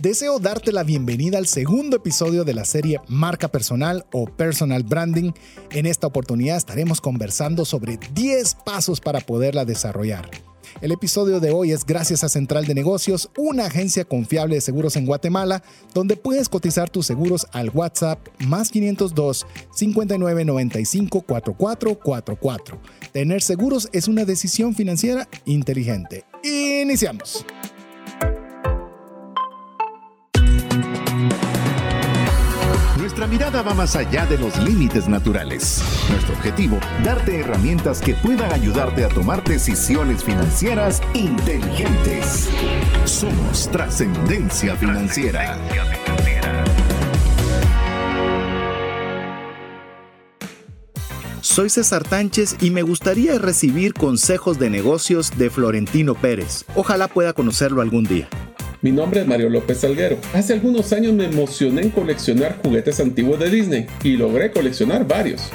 Deseo darte la bienvenida al segundo episodio de la serie Marca Personal o Personal Branding. En esta oportunidad estaremos conversando sobre 10 pasos para poderla desarrollar. El episodio de hoy es gracias a Central de Negocios, una agencia confiable de seguros en Guatemala, donde puedes cotizar tus seguros al WhatsApp más 502 5995 4444. Tener seguros es una decisión financiera inteligente. Iniciamos. Nuestra mirada va más allá de los límites naturales. Nuestro objetivo, darte herramientas que puedan ayudarte a tomar decisiones financieras inteligentes. Somos trascendencia financiera. Soy César Tánchez y me gustaría recibir consejos de negocios de Florentino Pérez. Ojalá pueda conocerlo algún día. Mi nombre es Mario López Salguero. Hace algunos años me emocioné en coleccionar juguetes antiguos de Disney y logré coleccionar varios.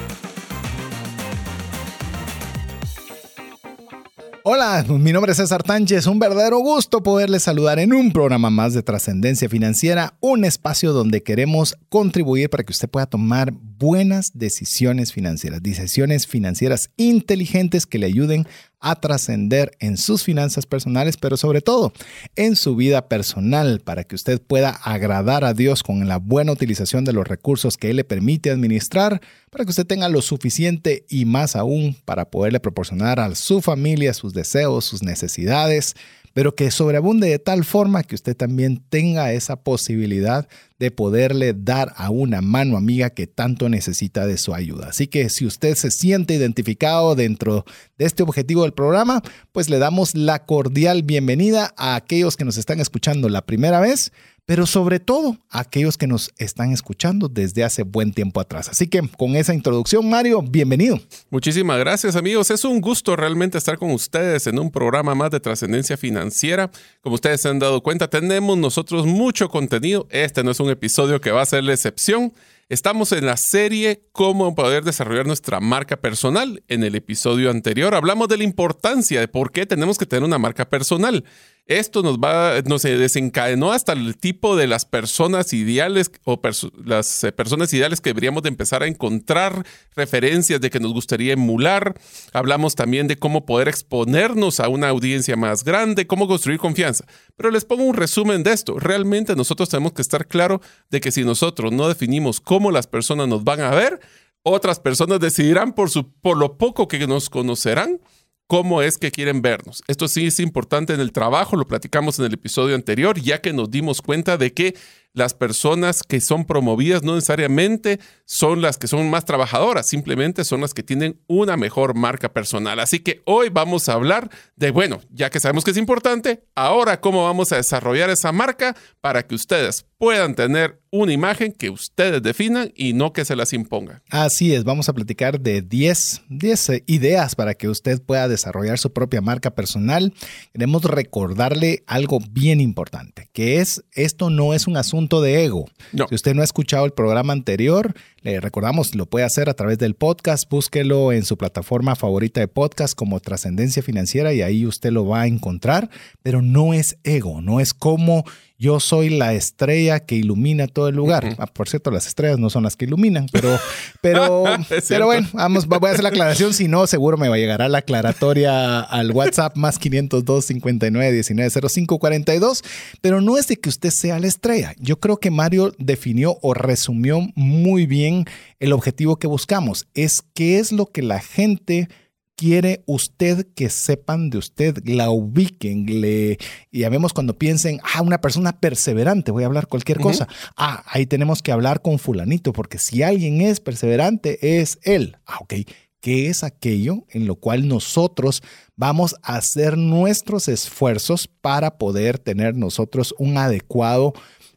Hola, mi nombre es César Tánchez. Un verdadero gusto poderles saludar en un programa más de trascendencia financiera, un espacio donde queremos contribuir para que usted pueda tomar buenas decisiones financieras, decisiones financieras inteligentes que le ayuden a trascender en sus finanzas personales, pero sobre todo en su vida personal, para que usted pueda agradar a Dios con la buena utilización de los recursos que Él le permite administrar, para que usted tenga lo suficiente y más aún para poderle proporcionar a su familia sus deseos, sus necesidades, pero que sobreabunde de tal forma que usted también tenga esa posibilidad de poderle dar a una mano amiga que tanto necesita de su ayuda. Así que si usted se siente identificado dentro de este objetivo del programa, pues le damos la cordial bienvenida a aquellos que nos están escuchando la primera vez pero sobre todo aquellos que nos están escuchando desde hace buen tiempo atrás. Así que con esa introducción, Mario, bienvenido. Muchísimas gracias amigos, es un gusto realmente estar con ustedes en un programa más de trascendencia financiera. Como ustedes se han dado cuenta, tenemos nosotros mucho contenido. Este no es un episodio que va a ser la excepción. Estamos en la serie Cómo poder desarrollar nuestra marca personal. En el episodio anterior hablamos de la importancia de por qué tenemos que tener una marca personal. Esto nos va, nos desencadenó hasta el tipo de las personas ideales o las eh, personas ideales que deberíamos de empezar a encontrar referencias de que nos gustaría emular. Hablamos también de cómo poder exponernos a una audiencia más grande, cómo construir confianza. Pero les pongo un resumen de esto. Realmente nosotros tenemos que estar claro de que si nosotros no definimos cómo las personas nos van a ver, otras personas decidirán por, su, por lo poco que nos conocerán cómo es que quieren vernos. Esto sí es importante en el trabajo, lo platicamos en el episodio anterior, ya que nos dimos cuenta de que las personas que son promovidas no necesariamente son las que son más trabajadoras, simplemente son las que tienen una mejor marca personal. Así que hoy vamos a hablar de, bueno, ya que sabemos que es importante, ahora cómo vamos a desarrollar esa marca para que ustedes puedan tener una imagen que ustedes definan y no que se las impongan. Así es, vamos a platicar de 10, 10 eh, ideas para que usted pueda desarrollar su propia marca personal. Queremos recordarle algo bien importante, que es, esto no es un asunto de ego. Si usted no ha escuchado el programa anterior, le recordamos, lo puede hacer a través del podcast. Búsquelo en su plataforma favorita de podcast como Trascendencia Financiera y ahí usted lo va a encontrar. Pero no es ego, no es como yo soy la estrella que ilumina todo el lugar. Ah, por cierto, las estrellas no son las que iluminan, pero, pero, pero bueno, vamos, voy a hacer la aclaración. Si no, seguro me va a llegar a la aclaratoria al WhatsApp más 502 59 19 05 42. Pero no es de que usted sea la estrella. Yo creo que Mario definió o resumió muy bien el objetivo que buscamos. Es qué es lo que la gente quiere usted que sepan de usted, la ubiquen, le, y ya vemos cuando piensen, ah, una persona perseverante, voy a hablar cualquier cosa. Ah, ahí tenemos que hablar con fulanito, porque si alguien es perseverante, es él. Ah, ok. ¿Qué es aquello en lo cual nosotros vamos a hacer nuestros esfuerzos para poder tener nosotros un adecuado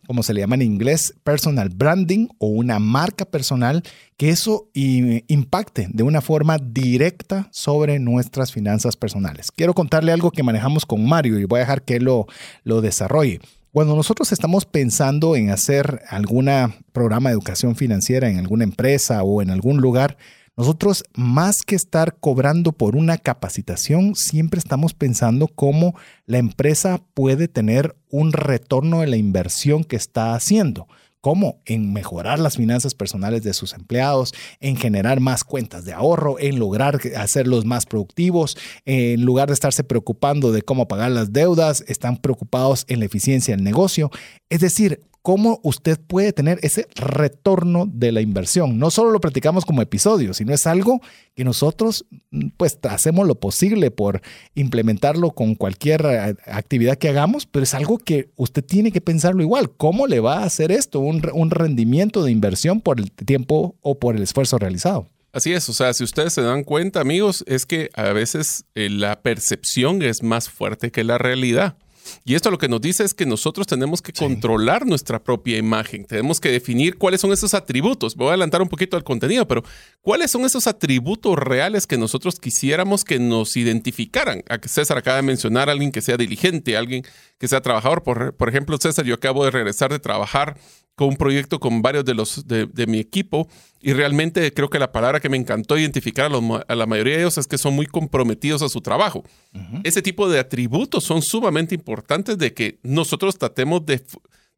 como se le llama en inglés, personal branding o una marca personal, que eso impacte de una forma directa sobre nuestras finanzas personales. Quiero contarle algo que manejamos con Mario y voy a dejar que lo, lo desarrolle. Cuando nosotros estamos pensando en hacer algún programa de educación financiera en alguna empresa o en algún lugar, Nosotros, más que estar cobrando por una capacitación, siempre estamos pensando cómo la empresa puede tener un retorno de la inversión que está haciendo. ¿Cómo? En mejorar las finanzas personales de sus empleados, en generar más cuentas de ahorro, en lograr hacerlos más productivos, en lugar de estarse preocupando de cómo pagar las deudas, están preocupados en la eficiencia del negocio. Es decir, cómo usted puede tener ese retorno de la inversión. No solo lo practicamos como episodio, sino es algo que nosotros pues hacemos lo posible por implementarlo con cualquier eh, actividad que hagamos, pero es algo que usted tiene que pensarlo igual. ¿Cómo le va a hacer esto? Un, un rendimiento de inversión por el tiempo o por el esfuerzo realizado. Así es, o sea, si ustedes se dan cuenta, amigos, es que a veces eh, la percepción es más fuerte que la realidad. Y esto lo que nos dice es que nosotros tenemos que controlar nuestra propia imagen, tenemos que definir cuáles son esos atributos. Voy a adelantar un poquito al contenido, pero cuáles son esos atributos reales que nosotros quisiéramos que nos identificaran. A César acaba de mencionar a alguien que sea diligente, alguien que sea trabajador. Por, por ejemplo, César, yo acabo de regresar de trabajar con un proyecto con varios de los de, mi equipo y realmente creo que la palabra que me encantó identificar a, la mayoría de ellos es que son muy comprometidos a su trabajo. Ese tipo de atributos son sumamente importantes de que nosotros tratemos de,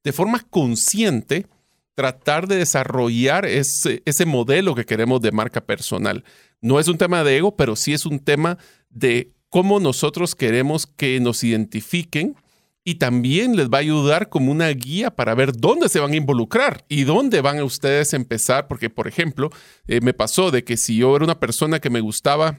de forma consciente tratar de desarrollar ese, ese modelo que queremos de marca personal. No es un tema de ego, pero sí es un tema de cómo nosotros queremos que nos identifiquen y también les va a ayudar como una guía para ver dónde se van a involucrar y dónde van a ustedes empezar, porque por ejemplo, eh, me pasó de que si yo era una persona que me gustaba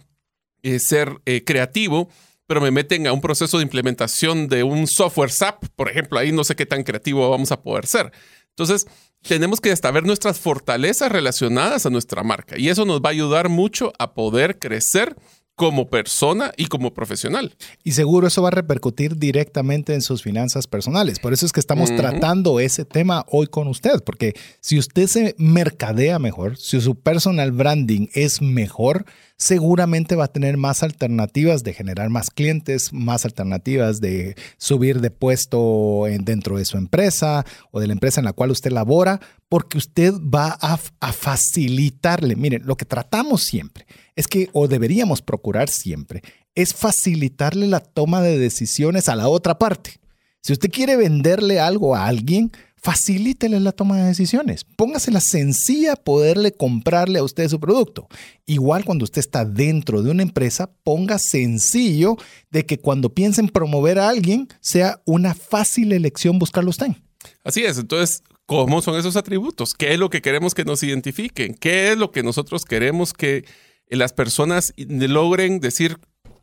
eh, ser eh, creativo, pero me meten a un proceso de implementación de un software SAP, por ejemplo, ahí no sé qué tan creativo vamos a poder ser. Entonces, tenemos que ver nuestras fortalezas relacionadas a nuestra marca y eso nos va a ayudar mucho a poder crecer como persona y como profesional. Y seguro eso va a repercutir directamente en sus finanzas personales. Por eso es que estamos tratando ese tema hoy con usted, porque si usted se mercadea mejor, si su personal branding es mejor, seguramente va a tener más alternativas de generar más clientes, más alternativas de subir de puesto dentro de su empresa o de la empresa en la cual usted labora, porque usted va a, facilitarle. Miren, lo que tratamos siempre es que, o deberíamos procurar siempre, es facilitarle la toma de decisiones a la otra parte. Si usted quiere venderle algo a alguien, facilítele la toma de decisiones. Póngasela sencilla poderle comprarle a usted su producto. Igual cuando usted está dentro de una empresa, ponga sencillo de que cuando piensen promover a alguien, sea una fácil elección buscarlo usted. Así es, entonces, ¿cómo son esos atributos? ¿Qué es lo que queremos que nos identifiquen? ¿Qué es lo que nosotros queremos que las personas logren decir,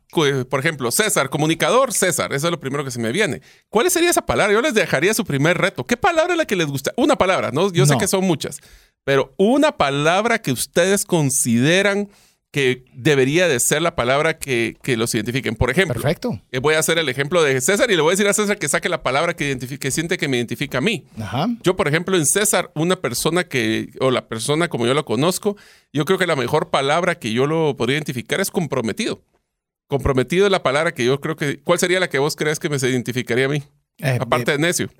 por ejemplo, César, comunicador, César, eso es lo primero que se me viene. ¿Cuál sería esa palabra? Yo les dejaría su primer reto. ¿Qué palabra es la que les gusta? Una palabra, ¿no? Yo sé que son muchas, pero una palabra que ustedes consideran que debería de ser la palabra que, los identifiquen. Por ejemplo, Perfecto. Eh, voy a hacer el ejemplo de César y le voy a decir a César que saque la palabra que, identifique, siente que me identifica a mí. Yo, por ejemplo, en César, una persona que, o la persona como yo lo conozco, yo creo que la mejor palabra que yo lo podría identificar es comprometido. Comprometido es la palabra que yo creo que... ¿Cuál sería la que vos crees que me identificaría a mí? Eh, Aparte de necio.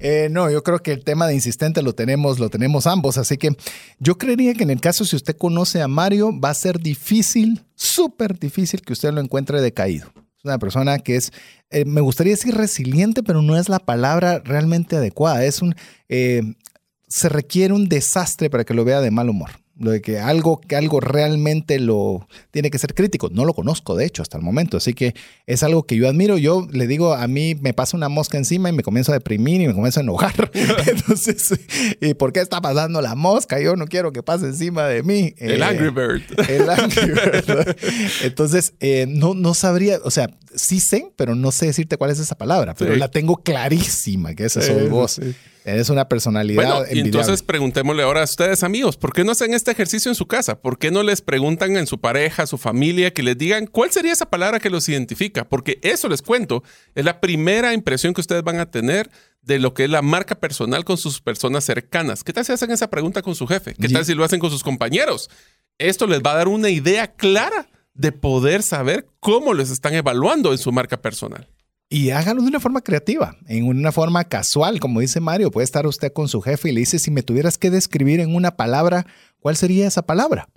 Eh, no, yo creo que el tema de insistente lo tenemos, lo tenemos ambos. Así que yo creería que en el caso, si usted conoce a Mario, va a ser difícil, súper difícil que usted lo encuentre decaído. Es una persona que es, eh, me gustaría decir resiliente, pero no es la palabra realmente adecuada. Es un, se requiere un desastre para que lo vea de mal humor lo de que algo, que algo realmente lo tiene que ser crítico. No lo conozco, de hecho, hasta el momento. Así que es algo que yo admiro. Yo le digo, a mí me pasa una mosca encima y me comienzo a deprimir y me comienzo a enojar. Entonces, ¿y por qué está pasando la mosca? Yo no quiero que pase encima de mí. El eh, Angry Bird. El Angry Bird. Entonces, eh, no, no sabría, o sea, sí sé, pero no sé decirte cuál es esa palabra, pero la tengo clarísima, que esa soy vos. Eres una personalidad. Bueno, y entonces preguntémosle ahora a ustedes, amigos, ¿por qué no hacen este ejercicio en su casa? ¿Por qué no les preguntan en su pareja, su familia, que les digan cuál sería esa palabra que los identifica? Porque eso les cuento, es la primera impresión que ustedes van a tener de lo que es la marca personal con sus personas cercanas. ¿Qué tal si hacen esa pregunta con su jefe? ¿Qué tal si lo hacen con sus compañeros? Esto les va a dar una idea clara de poder saber cómo les están evaluando en su marca personal. Y hágalo de una forma creativa, en una forma casual, como dice Mario. Puede estar usted con su jefe y le dice, si me tuvieras que describir en una palabra, ¿cuál sería esa palabra?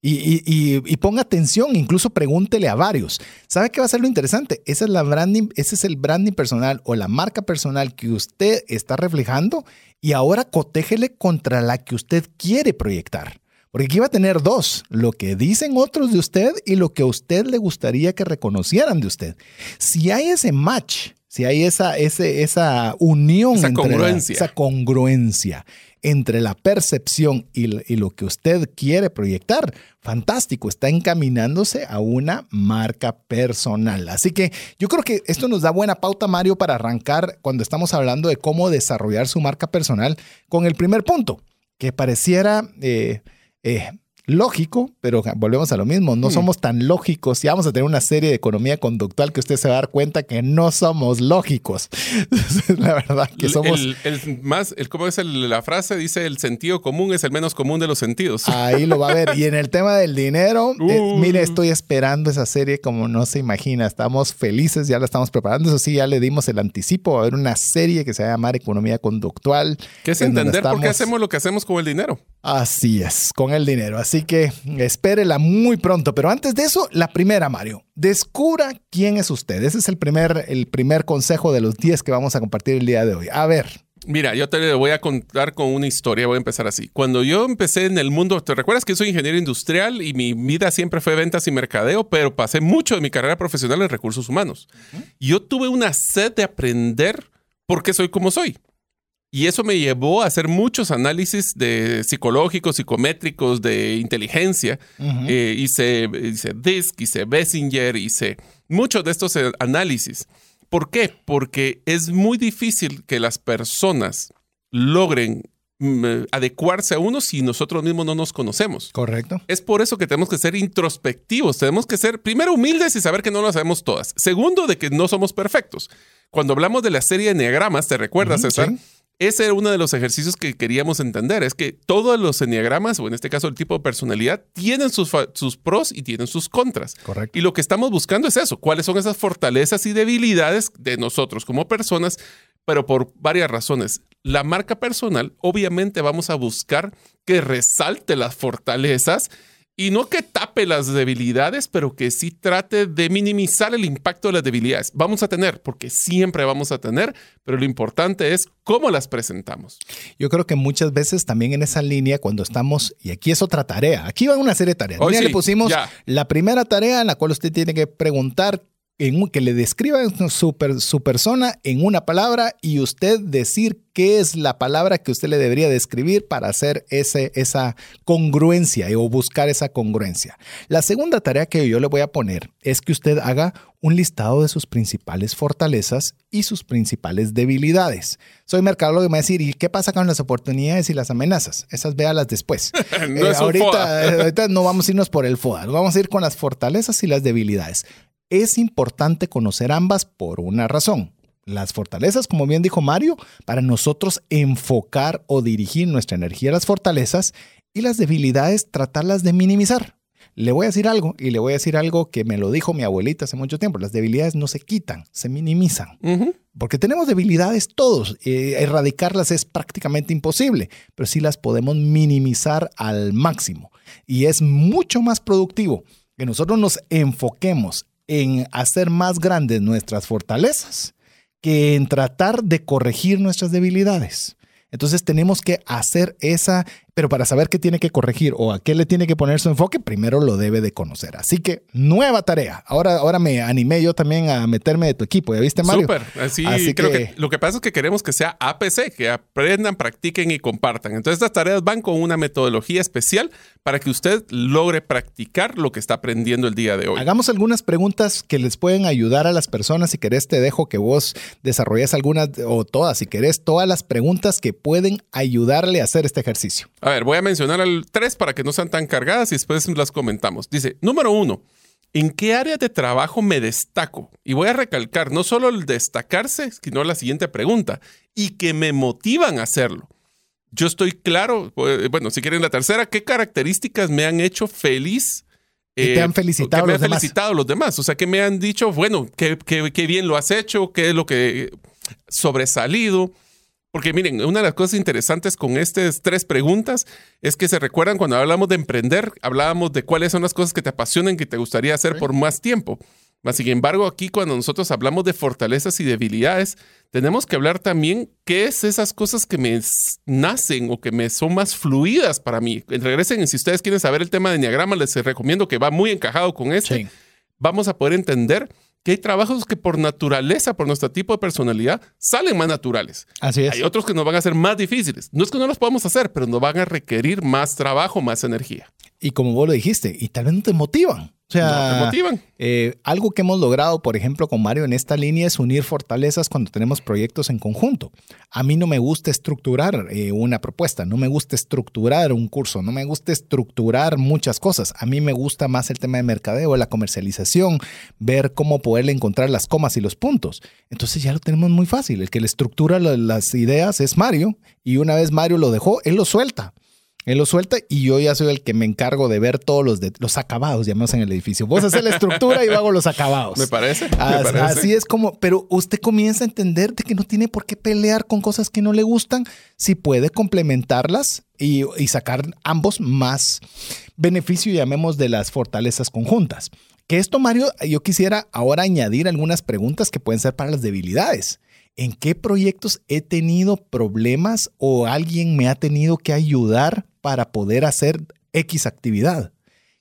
Y, ponga atención, incluso pregúntele a varios. ¿Sabe qué va a ser lo interesante? Esa es la branding, ese es el branding personal o la marca personal que usted está reflejando y ahora cotéjele contra la que usted quiere proyectar. Porque aquí va a tener dos, lo que dicen otros de usted y lo que a usted le gustaría que reconocieran de usted. Si hay ese match, si hay esa, esa unión, esa congruencia. esa congruencia entre la percepción y, lo que usted quiere proyectar, fantástico, está encaminándose a una marca personal. Así que yo creo que esto nos da buena pauta, Mario, para arrancar cuando estamos hablando de cómo desarrollar su marca personal con el primer punto, que pareciera... Eh, eh, lógico, pero volvemos a lo mismo, no hmm. somos tan lógicos y vamos a tener una serie de economía conductual que usted se va a dar cuenta que no somos lógicos. la verdad que somos... El, más, el, ¿cómo es la frase? Dice, el sentido común es el menos común de los sentidos. Ahí lo va a ver. Y en el tema del dinero, eh, mire, estoy esperando esa serie como no se imagina. Estamos felices, ya la estamos preparando. Eso sí, ya le dimos el anticipo. Va a haber una serie que se va a llamar Economía Conductual. Que es entender por qué hacemos lo que hacemos con el dinero. Así es, con el dinero. Así que espérela muy pronto. Pero antes de eso, la primera, Mario. Descubra quién es usted. Ese es el primer, el primer consejo de los 10 que vamos a compartir el día de hoy. A ver. Mira, yo te voy a contar con una historia, voy a empezar así. Cuando yo empecé en el mundo, ¿te recuerdas que soy ingeniero industrial y mi vida siempre fue ventas y mercadeo, pero pasé mucho de mi carrera profesional en recursos humanos? Yo tuve una sed de aprender por qué soy como soy. Y eso me llevó a hacer muchos análisis de psicológicos, psicométricos, de inteligencia. Eh, hice, hice DISC, hice Bessinger, hice muchos de estos eh, análisis. ¿Por qué? Porque es muy difícil que las personas logren mm, eh, adecuarse a uno si nosotros mismos no nos conocemos. Correcto. Es por eso que tenemos que ser introspectivos, tenemos que ser primero humildes y saber que no lo sabemos todas. Segundo, de que no somos perfectos. Cuando hablamos de la serie de enneagramas, ¿te recuerdas, César? Ese era uno de los ejercicios que queríamos entender, es que todos los enneagramas, o en este caso el tipo de personalidad, tienen sus, sus, pros y tienen sus contras. Correcto. Y lo que estamos buscando es eso, cuáles son esas fortalezas y debilidades de nosotros como personas, pero por varias razones. La marca personal, obviamente vamos a buscar que resalte las fortalezas y no que tape las debilidades, pero que sí trate de minimizar el impacto de las debilidades. Vamos a tener, porque siempre vamos a tener, pero lo importante es cómo las presentamos. Yo creo que muchas veces también en esa línea, cuando estamos, y aquí es otra tarea, aquí va una serie de tareas. Hoy le pusimos la primera tarea en la cual usted tiene que preguntar en, que le describan su, su, persona en una palabra y usted decir qué es la palabra que usted le debería describir para hacer ese, esa congruencia o buscar esa congruencia. La segunda tarea que yo le voy a poner es que usted haga un listado de sus principales fortalezas y sus principales debilidades. Soy mercadólogo y me va a decir, ¿y qué pasa con las oportunidades y las amenazas? Esas véalas después. no eh, ahorita, eh, ahorita no vamos a irnos por el FODA, vamos a ir con las fortalezas y las debilidades. Es importante conocer ambas por una razón. Las fortalezas, como bien dijo Mario, para nosotros enfocar o dirigir nuestra energía a las fortalezas y las debilidades tratarlas de minimizar. Le voy a decir algo y le voy a decir algo que me lo dijo mi abuelita hace mucho tiempo. Las debilidades no se quitan, se minimizan. Porque tenemos debilidades todos. Eh, erradicarlas es prácticamente imposible, pero sí las podemos minimizar al máximo. Y es mucho más productivo que nosotros nos enfoquemos en hacer más grandes nuestras fortalezas que en tratar de corregir nuestras debilidades. Entonces tenemos que hacer esa pero para saber qué tiene que corregir o a qué le tiene que poner su enfoque, primero lo debe de conocer. Así que nueva tarea. Ahora, ahora me animé yo también a meterme de tu equipo. ¿Ya viste, Mario? Súper. Así, creo que... lo que pasa es que queremos que sea APC, que aprendan, practiquen y compartan. Entonces, estas tareas van con una metodología especial para que usted logre practicar lo que está aprendiendo el día de hoy. Hagamos algunas preguntas que les pueden ayudar a las personas. Si querés, te dejo que vos desarrolles algunas o todas. Si querés, todas las preguntas que pueden ayudarle a hacer este ejercicio. A ver, voy a mencionar al tres para que no sean tan cargadas y después las comentamos. Dice, número uno, ¿en qué área de trabajo me destaco? Y voy a recalcar no solo el destacarse, sino la siguiente pregunta, y que me motivan a hacerlo. Yo estoy claro, eh, bueno, si quieren la tercera, ¿qué características me han hecho feliz Y te han felicitado que me los han demás. felicitado los demás. O sea, que me han dicho, bueno, qué, qué- qué bien lo has hecho, qué es lo que sobresalido. Porque miren, una de las cosas interesantes con estas tres preguntas es que se recuerdan cuando hablamos de emprender, hablábamos de cuáles son las cosas que te apasionan, que te gustaría hacer por más tiempo. Mas, sin embargo, aquí cuando nosotros hablamos de fortalezas y debilidades, tenemos que hablar también qué es esas cosas que me nacen o que me son más fluidas para mí. Regresen, si ustedes quieren saber el tema de Enneagrama, les recomiendo que va muy encajado con este. Sí. Vamos a poder entender que hay trabajos que por naturaleza, por nuestro tipo de personalidad, salen más naturales. Así es. Hay otros que nos van a ser más difíciles. No es que no los podamos hacer, pero nos van a requerir más trabajo, más energía. Y como vos lo dijiste, y tal vez no te motivan. O sea, No te motivan. eh, algo que hemos logrado, por ejemplo, con Mario en esta línea es unir fortalezas cuando tenemos proyectos en conjunto. A mí no me gusta estructurar eh, una propuesta, no me gusta estructurar un curso, no me gusta estructurar muchas cosas. A mí me gusta más el tema de mercadeo, la comercialización, ver cómo poderle encontrar las comas y los puntos. Entonces ya lo tenemos muy fácil. El que le estructura la- las ideas es Mario y una vez Mario lo dejó, él lo suelta. Él lo suelta y yo ya soy el que me encargo de ver todos los, de, los acabados, llamamos en el edificio. Vos haces la estructura y yo hago los acabados. ¿Me parece? Me parece. Así es como, pero usted comienza a entender de que no tiene por qué pelear con cosas que no le gustan, si puede complementarlas y, y sacar ambos más beneficio, llamemos, de las fortalezas conjuntas. Que esto, Mario, yo quisiera ahora añadir algunas preguntas que pueden ser para las debilidades. ¿En qué proyectos he tenido problemas o alguien me ha tenido que ayudar para poder hacer X actividad?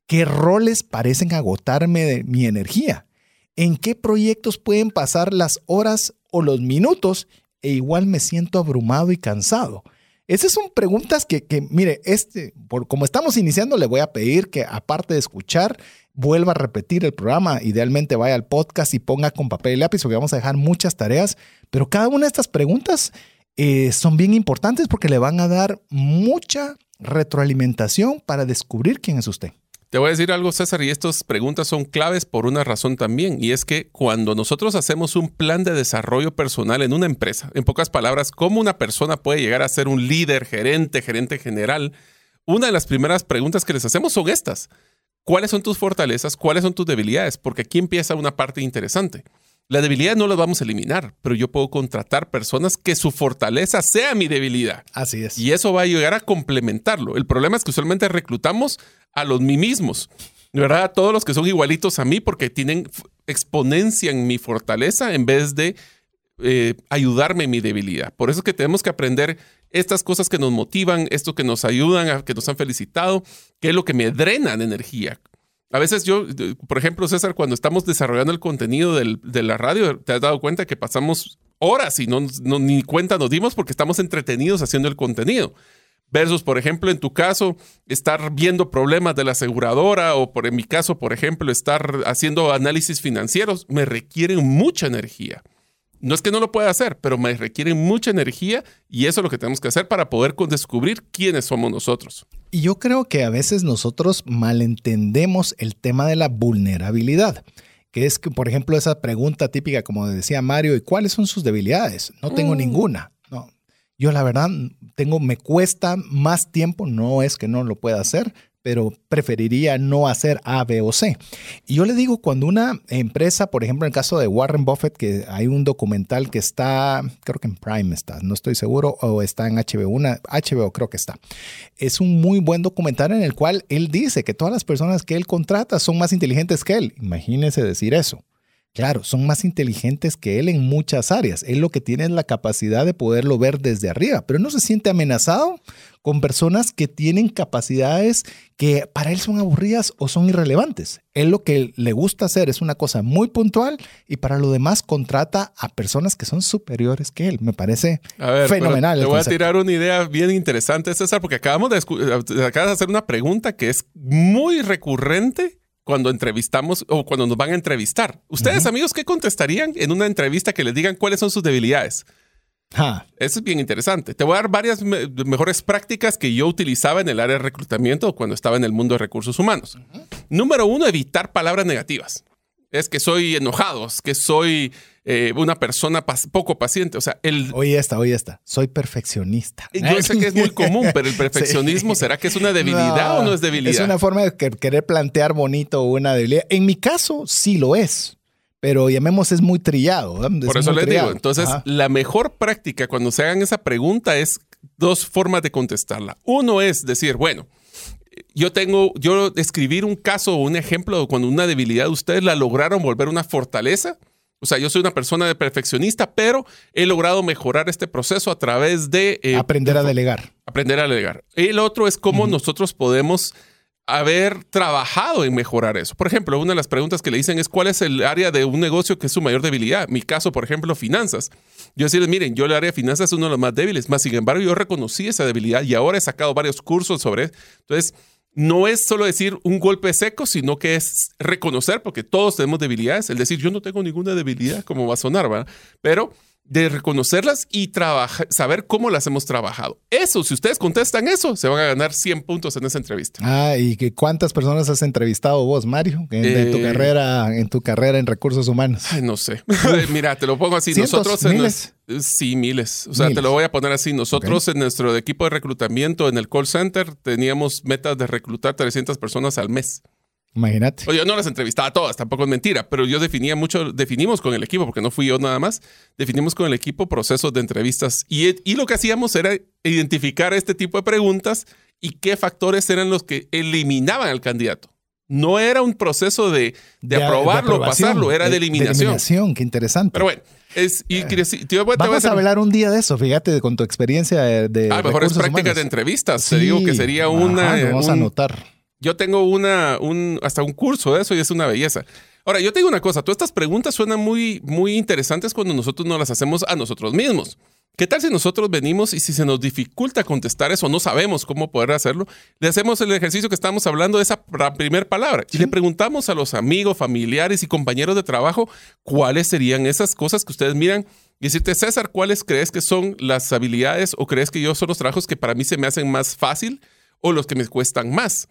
¿Qué roles parecen agotarme de mi energía? ¿En qué proyectos pueden pasar las horas o los minutos e igual me siento abrumado y cansado? Esas son preguntas que, que, mire, este, por como estamos iniciando, le voy a pedir que aparte de escuchar, vuelva a repetir el programa. Idealmente vaya al podcast y ponga con papel y lápiz, porque vamos a dejar muchas tareas. Pero cada una de estas preguntas eh, son bien importantes porque le van a dar mucha retroalimentación para descubrir quién es usted. Te voy a decir algo, César, y estas preguntas son claves por una razón también, y es que cuando nosotros hacemos un plan de desarrollo personal en una empresa, en pocas palabras, cómo una persona puede llegar a ser un líder, gerente, gerente general, una de las primeras preguntas que les hacemos son estas. ¿Cuáles son tus fortalezas? ¿Cuáles son tus debilidades? Porque aquí empieza una parte interesante. La debilidad no la vamos a eliminar, pero yo puedo contratar personas que su fortaleza sea mi debilidad. Así es. Y eso va a llegar a complementarlo. El problema es que usualmente reclutamos a los mí mismos, ¿verdad? A todos los que son igualitos a mí porque tienen exponencia en mi fortaleza en vez de eh, ayudarme en mi debilidad. Por eso es que tenemos que aprender estas cosas que nos motivan, esto que nos ayudan, a, que nos han felicitado, que es lo que me drena de energía. A veces yo, por ejemplo, César, cuando estamos desarrollando el contenido de la radio, te has dado cuenta que pasamos horas y no, ni cuenta nos dimos porque estamos entretenidos haciendo el contenido. Versus, por ejemplo, en tu caso, estar viendo problemas de la aseguradora o en mi caso, por ejemplo, estar haciendo análisis financieros, me requieren mucha energía. No es que no lo pueda hacer, pero me requieren mucha energía y eso es lo que tenemos que hacer para poder descubrir quiénes somos nosotros. Y yo creo que a veces nosotros malentendemos el tema de la vulnerabilidad, que es que, por ejemplo, esa pregunta típica, como decía Mario, ¿y cuáles son sus debilidades? No tengo Mm. ninguna. No. Yo la verdad tengo, me cuesta más tiempo, no es que no lo pueda hacer, pero preferiría no hacer A, B o C. Y yo le digo, cuando una empresa, por ejemplo, en el caso de Warren Buffett, que hay un documental que está, creo que en Prime está, no estoy seguro, o está en HBO, una, HBO creo que está. Es un muy buen documental en el cual él dice que todas las personas que él contrata son más inteligentes que él. Imagínese decir eso. Claro, son más inteligentes que él en muchas áreas. Él lo que tiene es la capacidad de poderlo ver desde arriba, pero no se siente amenazado con personas que tienen capacidades que para él son aburridas o son irrelevantes. Él lo que le gusta hacer es una cosa muy puntual y para lo demás contrata a personas que son superiores que él. Me parece A ver, fenomenal. Te voy a tirar una idea bien interesante, César, porque acabamos de, escu- acabas de hacer una pregunta que es muy recurrente cuando entrevistamos o cuando nos van a entrevistar. Ustedes, amigos, ¿qué contestarían en una entrevista que les digan cuáles son sus debilidades? Eso es bien interesante. Te voy a dar varias me- mejores prácticas que yo utilizaba en el área de reclutamiento cuando estaba en el mundo de recursos humanos. Número uno, evitar palabras negativas. Es que soy enojado, es que soy eh, una persona poco paciente. O sea, el... Oye esta, oye esta. Soy perfeccionista. Yo sé que es muy común, pero el perfeccionismo, ¿será que es una debilidad o no es debilidad? Es una forma de querer plantear bonito una debilidad. En mi caso, sí lo es pero llamemos es muy trillado. Por eso les digo, entonces la mejor práctica cuando se hagan esa pregunta es dos formas de contestarla. Uno es decir, bueno, yo tengo, yo escribir un caso o un ejemplo cuando una debilidad ustedes la lograron volver una fortaleza. O sea, yo soy una persona de perfeccionista, pero he logrado mejorar este proceso a través de... Eh, aprender a delegar. Aprender a delegar. El otro es cómo nosotros podemos haber trabajado en mejorar eso. Por ejemplo, una de las preguntas que le dicen es cuál es el área de un negocio que es su mayor debilidad. Mi caso, por ejemplo, finanzas. Yo decirles, miren, yo el área de finanzas es uno de los más débiles, más sin embargo, yo reconocí esa debilidad y ahora he sacado varios cursos sobre eso. Entonces, no es solo decir un golpe seco, sino que es reconocer, porque todos tenemos debilidades, el decir yo no tengo ninguna debilidad, como va a sonar, ¿verdad? Pero de reconocerlas y trabajar, saber cómo las hemos trabajado. Eso, si ustedes contestan eso, se van a ganar 100 puntos en esa entrevista. Ah, ¿y que cuántas personas has entrevistado vos, Mario, en, tu eh, carrera, en tu carrera en recursos humanos? no sé. Mira, te lo pongo así. Nosotros miles. sí, miles. O sea, te lo voy a poner así. Nosotros en nuestro equipo de reclutamiento en el call center teníamos metas de reclutar 300 personas al mes. Imagínate. yo no las entrevistaba todas, tampoco es mentira, pero yo definía mucho, definimos con el equipo, porque no fui yo nada más, definimos con el equipo procesos de entrevistas y, y lo que hacíamos era identificar este tipo de preguntas y qué factores eran los que eliminaban al candidato. No era un proceso de, de, aprobarlo pasarlo, era de, eliminación. De eliminación, qué interesante. Pero bueno, es, y, te Vamos a, hablar un día de eso, fíjate, con tu experiencia de. Ah, mejores prácticas de entrevistas. te digo que sería una. vamos a anotar. Yo tengo una, un, hasta un curso de eso y es una belleza. Ahora, yo te digo una cosa, todas estas preguntas suenan muy, muy interesantes cuando nosotros no las hacemos a nosotros mismos. ¿Qué tal si nosotros venimos y si se nos dificulta contestar eso, no sabemos cómo poder hacerlo, le hacemos el ejercicio que estamos hablando de esa primera palabra y le preguntamos a los amigos, familiares y compañeros de trabajo cuáles serían esas cosas que ustedes miran y decirte, César, ¿cuáles crees que son las habilidades o crees que yo son los trabajos que para mí se me hacen más fácil o los que me cuestan más?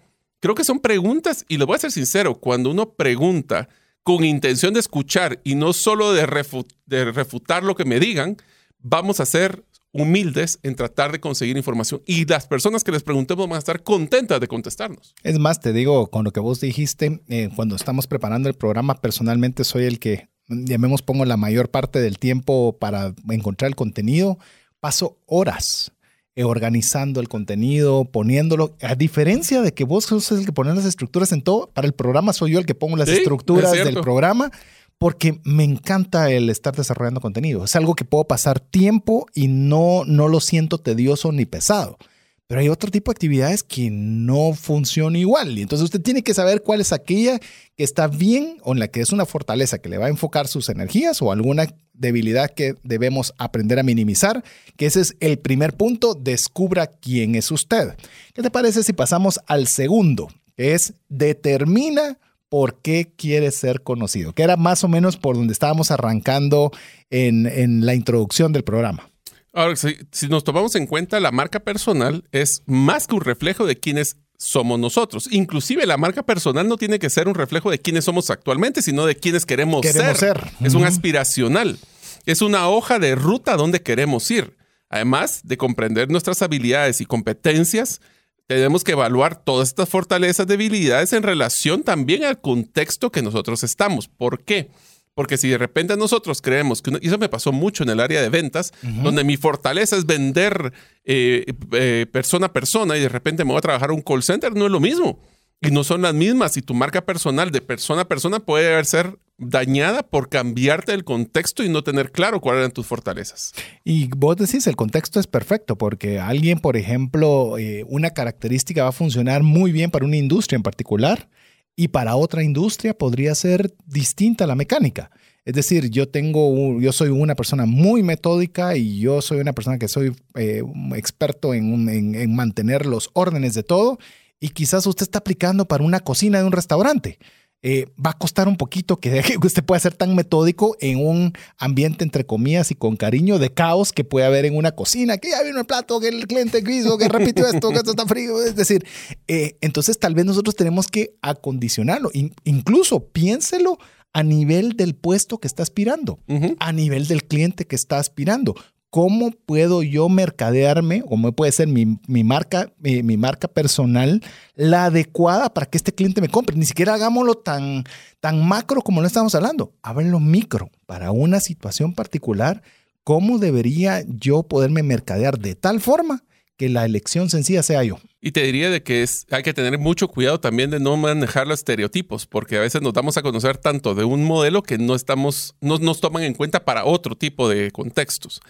Creo que son preguntas, y lo voy a ser sincero, cuando uno pregunta con intención de escuchar y no solo de, refutar lo que me digan, vamos a ser humildes en tratar de conseguir información y las personas que les preguntemos van a estar contentas de contestarnos. Es más, te digo, con lo que vos dijiste, eh, cuando estamos preparando el programa, personalmente soy el que, llamemos, pongo la mayor parte del tiempo para encontrar el contenido. Paso horas eh, organizando el contenido, poniéndolo. A diferencia de que vos sos el que pone las estructuras en todo, para el programa soy yo el que pongo las estructuras del programa porque me encanta el estar desarrollando contenido. Es algo que puedo pasar tiempo y no, no lo siento tedioso ni pesado. Pero hay otro tipo de actividades que no funcionan igual. Y entonces usted tiene que saber cuál es aquella que está bien o en la que es una fortaleza que le va a enfocar sus energías o alguna debilidad que debemos aprender a minimizar, que ese es el primer punto, descubra quién es usted. ¿Qué te parece si pasamos al segundo? Es determina por qué quiere ser conocido, que era más o menos por donde estábamos arrancando en, en la introducción del programa. Ahora, si, nos tomamos en cuenta, la marca personal es más que un reflejo de quiénes somos nosotros. Inclusive la marca personal no tiene que ser un reflejo de quiénes somos actualmente, sino de quiénes queremos, ser. Es un aspiracional. Es una hoja de ruta a donde queremos ir. Además de comprender nuestras habilidades y competencias, tenemos que evaluar todas estas fortalezas, debilidades en relación también al contexto que nosotros estamos. ¿Por qué? Porque si de repente nosotros creemos que, y eso me pasó mucho en el área de ventas, donde mi fortaleza es vender eh, eh, persona a persona y de repente me voy a trabajar un call center, no es lo mismo. Y no son las mismas. Y tu marca personal de persona a persona puede ser dañada por cambiarte el contexto y no tener claro cuáles eran tus fortalezas. Y vos decís, el contexto es perfecto porque alguien, por ejemplo, eh, una característica va a funcionar muy bien para una industria en particular y para otra industria podría ser distinta la mecánica. Es decir, yo tengo, yo soy una persona muy metódica y yo soy una persona que soy eh, experto en, en, mantener los órdenes de todo y quizás usted está aplicando para una cocina de un restaurante. Eh, va a costar un poquito que, usted pueda ser tan metódico en un ambiente entre comillas y con cariño de caos que puede haber en una cocina, que ya vino el plato, que el cliente quiso, que repitió esto, que esto está frío. Es decir, eh, entonces tal vez nosotros tenemos que acondicionarlo. incluso piénselo a nivel del puesto que está aspirando, a nivel del cliente que está aspirando. ¿Cómo puedo yo mercadearme, o puede ser mi, marca, mi, marca personal, la adecuada para que este cliente me compre? Ni siquiera hagámoslo tan, tan macro como lo estamos hablando. Háblenlo micro para una situación particular. ¿Cómo debería yo poderme mercadear de tal forma que la elección sencilla sea yo? Y te diría de que hay que tener mucho cuidado también de no manejar los estereotipos, porque a veces nos damos a conocer tanto de un modelo que no estamos, no nos toman en cuenta para otro tipo de contextos.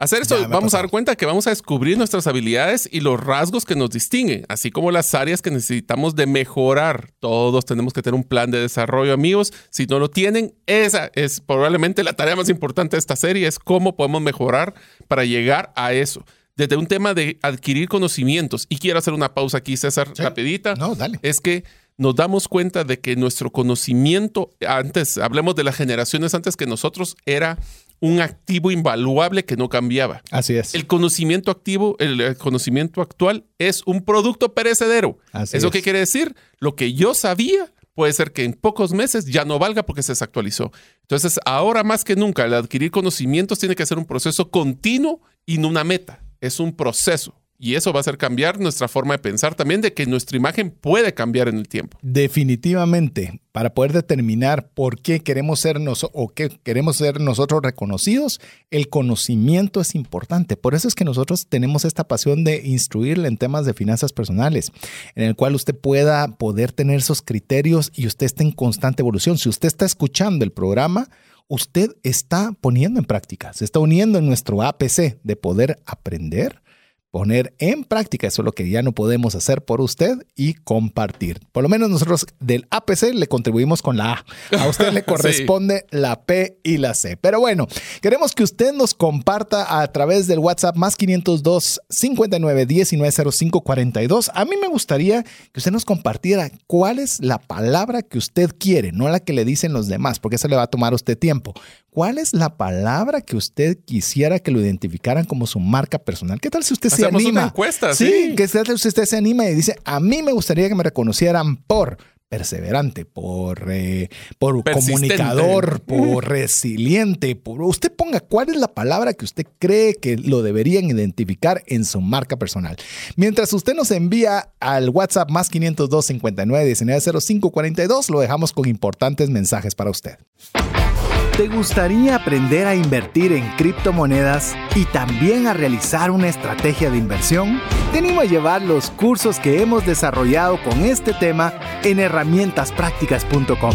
Hacer esto, vamos a dar cuenta que vamos a descubrir nuestras habilidades y los rasgos que nos distinguen, así como las áreas que necesitamos de mejorar. Todos tenemos que tener un plan de desarrollo, amigos. Si no lo tienen, esa es probablemente la tarea más importante de esta serie, es cómo podemos mejorar para llegar a eso. Desde un tema de adquirir conocimientos, y quiero hacer una pausa aquí, César, rapidita. No, dale. Es que nos damos cuenta de que nuestro conocimiento, antes, hablemos de las generaciones antes que nosotros, era un activo invaluable que no cambiaba. Así es. El conocimiento activo, el, conocimiento actual es un producto perecedero. Así ¿Eso qué quiere decir? Lo que yo sabía puede ser que en pocos meses ya no valga porque se desactualizó. Entonces, ahora más que nunca, el adquirir conocimientos tiene que ser un proceso continuo y no una meta. Es un proceso. Y eso va a hacer cambiar nuestra forma de pensar también de que nuestra imagen puede cambiar en el tiempo. Definitivamente, para poder determinar por qué queremos ser o qué queremos ser nosotros reconocidos, el conocimiento es importante. Por eso es que nosotros tenemos esta pasión de instruirle en temas de finanzas personales, en el cual usted pueda poder tener esos criterios y usted esté en constante evolución. Si usted está escuchando el programa, usted está poniendo en práctica, se está uniendo en nuestro APC de poder aprender poner en práctica eso es lo que ya no podemos hacer por usted y compartir. Por lo menos nosotros del APC le contribuimos con la A. A usted le corresponde la P y la C. Pero bueno, queremos que usted nos comparta a través del WhatsApp más 502 59 19 05 42. A mí me gustaría que usted nos compartiera cuál es la palabra que usted quiere, no la que le dicen los demás, porque eso le va a tomar a usted tiempo. ¿Cuál es la palabra que usted quisiera que lo identificaran como su marca personal? ¿Qué tal si usted se anima? Una encuesta, sí. ¿Qué tal si usted se anima y dice, a mí me gustaría que me reconocieran por perseverante, por, eh, por comunicador, por resiliente. Por, usted ponga cuál es la palabra que usted cree que lo deberían identificar en su marca personal. Mientras usted nos envía al WhatsApp más 502 59 19 05 42, lo dejamos con importantes mensajes para usted. ¿Te gustaría aprender a invertir en criptomonedas y también a realizar una estrategia de inversión? Te animo a llevar los cursos que hemos desarrollado con este tema en herramientasprácticas.com.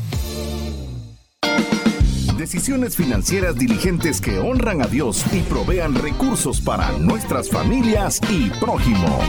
Decisiones financieras diligentes que honran a Dios y provean recursos para nuestras familias y prójimo.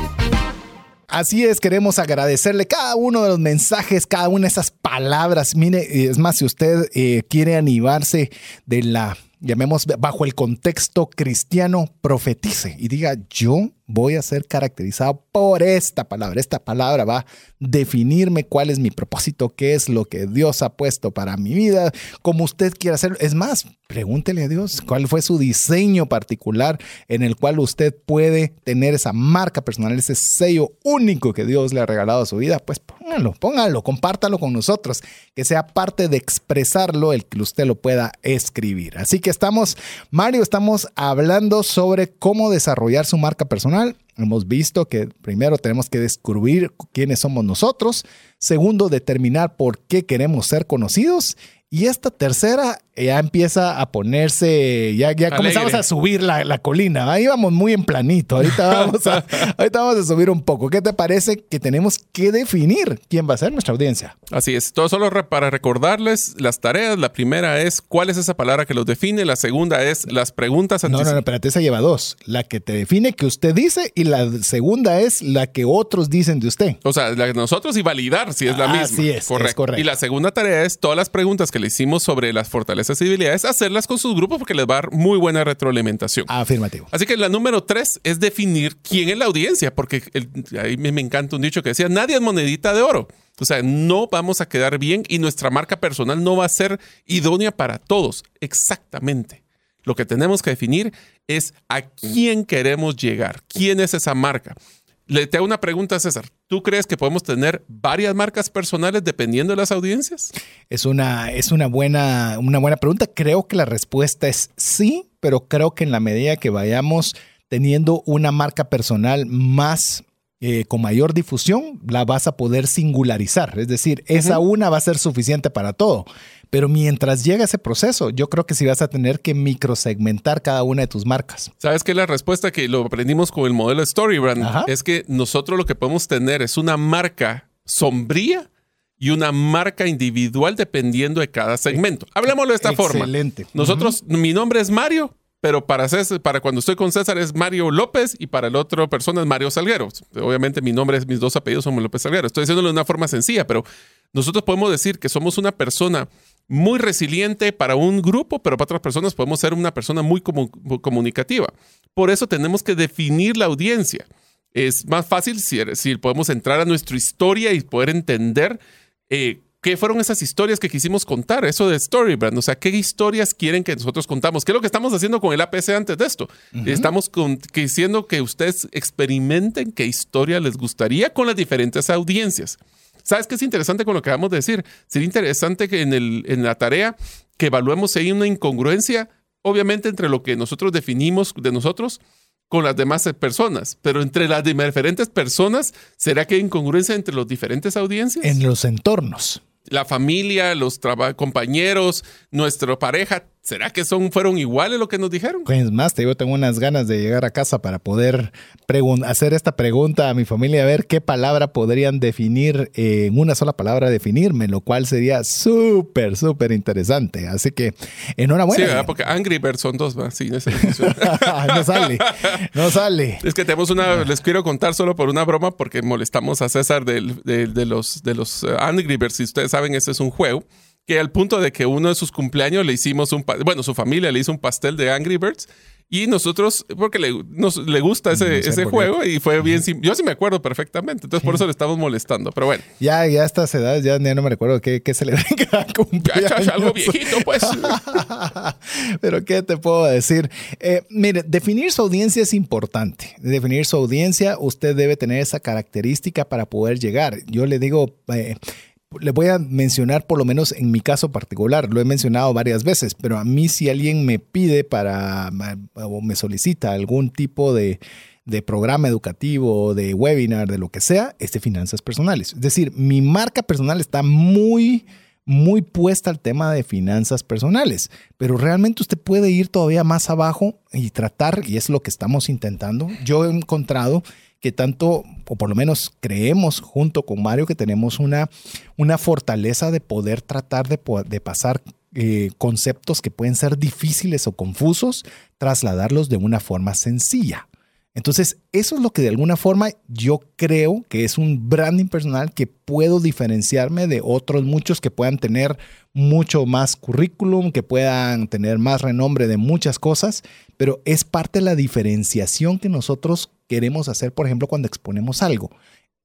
Así es, queremos agradecerle cada uno de los mensajes, cada una de esas palabras. Mire, es más, si usted eh, quiere animarse de la, llamemos, bajo el contexto cristiano, profetice y diga, yo voy a ser caracterizado por esta palabra. Esta palabra va a definirme cuál es mi propósito, qué es lo que Dios ha puesto para mi vida, como usted quiera hacerlo. Es más, pregúntele a Dios cuál fue su diseño particular en el cual usted puede tener esa marca personal, ese sello único que Dios le ha regalado a su vida. Pues póngalo, póngalo, compártalo con nosotros, que sea parte de expresarlo, el que usted lo pueda escribir. Así que estamos, Mario, estamos hablando sobre cómo desarrollar su marca personal Hemos visto que primero tenemos que descubrir quiénes somos nosotros, segundo, determinar por qué queremos ser conocidos Y esta tercera ya empieza a ponerse, ya, ya comenzamos a subir la, la, colina. Ahí vamos muy en planito. Ahorita vamos, a, ahorita vamos a subir un poco. ¿Qué te parece que tenemos que definir quién va a ser nuestra audiencia? Así es. Todo solo para recordarles las tareas. La primera es cuál es esa palabra que los define. La segunda es las preguntas. No, no, no, espérate, esa lleva dos. La que te define que usted dice y la segunda es la que otros dicen de usted. O sea, la de nosotros y validar si es la misma. Así es, correcto. es correcto. Y la segunda tarea es todas las preguntas que le hicimos sobre las fortalezas y debilidades, hacerlas con sus grupos porque les va a dar muy buena retroalimentación. Afirmativo. Así que la número tres es definir quién es la audiencia, porque ahí me, me encanta un dicho que decía, nadie es monedita de oro. O sea, no vamos a quedar bien y nuestra marca personal no va a ser idónea para todos. Exactamente. Lo que tenemos que definir es a quién queremos llegar, quién es esa marca. Le te una pregunta, César. ¿Tú crees que podemos tener varias marcas personales dependiendo de las audiencias? Es una, es una, buena, una buena pregunta. Creo que la respuesta es sí, pero creo que en la medida que vayamos teniendo una marca personal más eh, con mayor difusión, la vas a poder singularizar. Es decir, esa una va a ser suficiente para todo. Pero mientras llega ese proceso, yo creo que sí vas a tener que microsegmentar cada una de tus marcas. ¿Sabes qué? La respuesta que lo aprendimos con el modelo Storybrand es que nosotros lo que podemos tener es una marca sombría y una marca individual dependiendo de cada segmento. Hablemoslo de esta forma. Excelente. Nosotros, mi nombre es Mario, pero para, César, para cuando estoy con César es Mario López y para el otro persona es Mario Salguero. Obviamente mi nombre es, mis dos apellidos son López Salguero. Estoy diciéndolo de una forma sencilla, pero nosotros podemos decir que somos una persona muy resiliente para un grupo, pero para otras personas podemos ser una persona muy comunicativa. Por eso tenemos que definir la audiencia. Es más fácil si, podemos entrar a nuestra historia y poder entender eh, qué fueron esas historias que quisimos contar, eso de Storybrand, o sea, qué historias quieren que nosotros contamos, qué es lo que estamos haciendo con el APC antes de esto. Estamos diciendo que ustedes experimenten qué historia les gustaría con las diferentes audiencias. ¿Sabes qué es interesante con lo que vamos a decir? Sería interesante que en, el, en la tarea que evaluemos si hay una incongruencia, obviamente entre lo que nosotros definimos de nosotros con las demás personas, pero entre las diferentes personas, ¿será que hay incongruencia entre los diferentes audiencias? En los entornos la familia, los compañeros, nuestra pareja, ¿será que son, fueron iguales lo que nos dijeron? Es más, te digo, tengo unas ganas de llegar a casa para poder hacer esta pregunta a mi familia, a ver qué palabra podrían definir, eh, en una sola palabra definirme, lo cual sería súper, súper interesante. Así que, enhorabuena. Sí, ¿verdad? porque Angry Birds son dos, ¿verdad? Sí, no, no sale, no sale. Es que tenemos una, les quiero contar solo por una broma, porque molestamos a César de, de los, de los uh, Angry Birds, si ustedes saben, ese es un juego que al punto de que uno de sus cumpleaños le hicimos un, bueno, su familia le hizo un pastel de Angry Birds y nosotros, porque le, nos, le gusta ese, ese juego y fue bien, yo sí me acuerdo perfectamente, entonces por eso le estamos molestando, pero bueno. Ya, ya a estas edades ya, no me recuerdo qué, qué celebran cada cumpleaños. algo viejito, pues. pero qué te puedo decir. Eh, mire, definir su audiencia es importante. Definir su audiencia, usted debe tener esa característica para poder llegar. Yo le digo... Eh, le voy a mencionar por lo menos en mi caso particular, lo he mencionado varias veces, pero a mí si alguien me pide para o me solicita algún tipo de, de programa educativo, de webinar, de lo que sea, es de finanzas personales. Es decir, mi marca personal está muy muy puesta al tema de finanzas personales, pero realmente usted puede ir todavía más abajo y tratar, y es lo que estamos intentando. Yo he encontrado que tanto, o por lo menos creemos junto con Mario, que tenemos una, una fortaleza de poder tratar de, de pasar eh, conceptos que pueden ser difíciles o confusos, trasladarlos de una forma sencilla. Entonces, eso es lo que de alguna forma yo creo que es un branding personal que puedo diferenciarme de otros muchos que puedan tener mucho más currículum, que puedan tener más renombre de muchas cosas, pero es parte de la diferenciación que nosotros queremos hacer, por ejemplo, cuando exponemos algo.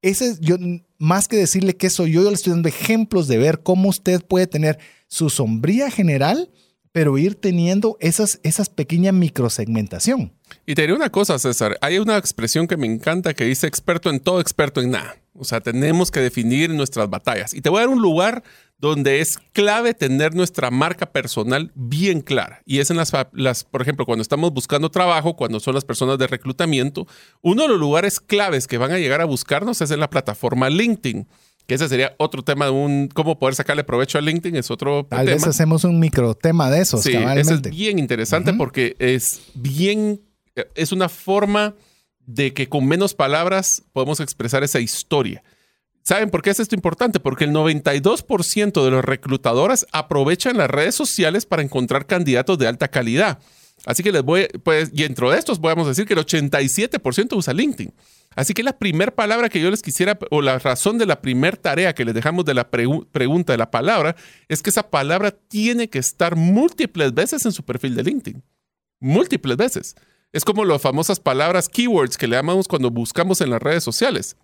Ese es, yo, más que decirle que soy yo, yo le estoy dando ejemplos de ver cómo usted puede tener su sombría general, pero ir teniendo esas, esas pequeñas microsegmentación. Y te diré una cosa, César. Hay una expresión que me encanta que dice experto en todo, experto en nada. O sea, tenemos que definir nuestras batallas. Y te voy a dar un lugar donde es clave tener nuestra marca personal bien clara. Y es en las, las, por ejemplo, cuando estamos buscando trabajo, cuando son las personas de reclutamiento, uno de los lugares claves que van a llegar a buscarnos es en la plataforma LinkedIn. Que ese sería otro tema de un cómo poder sacarle provecho a LinkedIn, es otro Tal tema. vez hacemos un micro tema de esos, Sí, ese es bien interesante porque es bien, es una forma de que con menos palabras podemos expresar esa historia. ¿Saben por qué es esto importante? Porque el 92% de los reclutadores aprovechan las redes sociales para encontrar candidatos de alta calidad. Así que les voy, pues, y dentro de estos podemos decir que el 87% usa LinkedIn. Así que la primera palabra que yo les quisiera, o la razón de la primera tarea que les dejamos de la pregu- pregunta de la palabra, es que esa palabra tiene que estar múltiples veces en su perfil de LinkedIn. Múltiples veces. Es como las famosas palabras keywords que le llamamos cuando buscamos en las redes sociales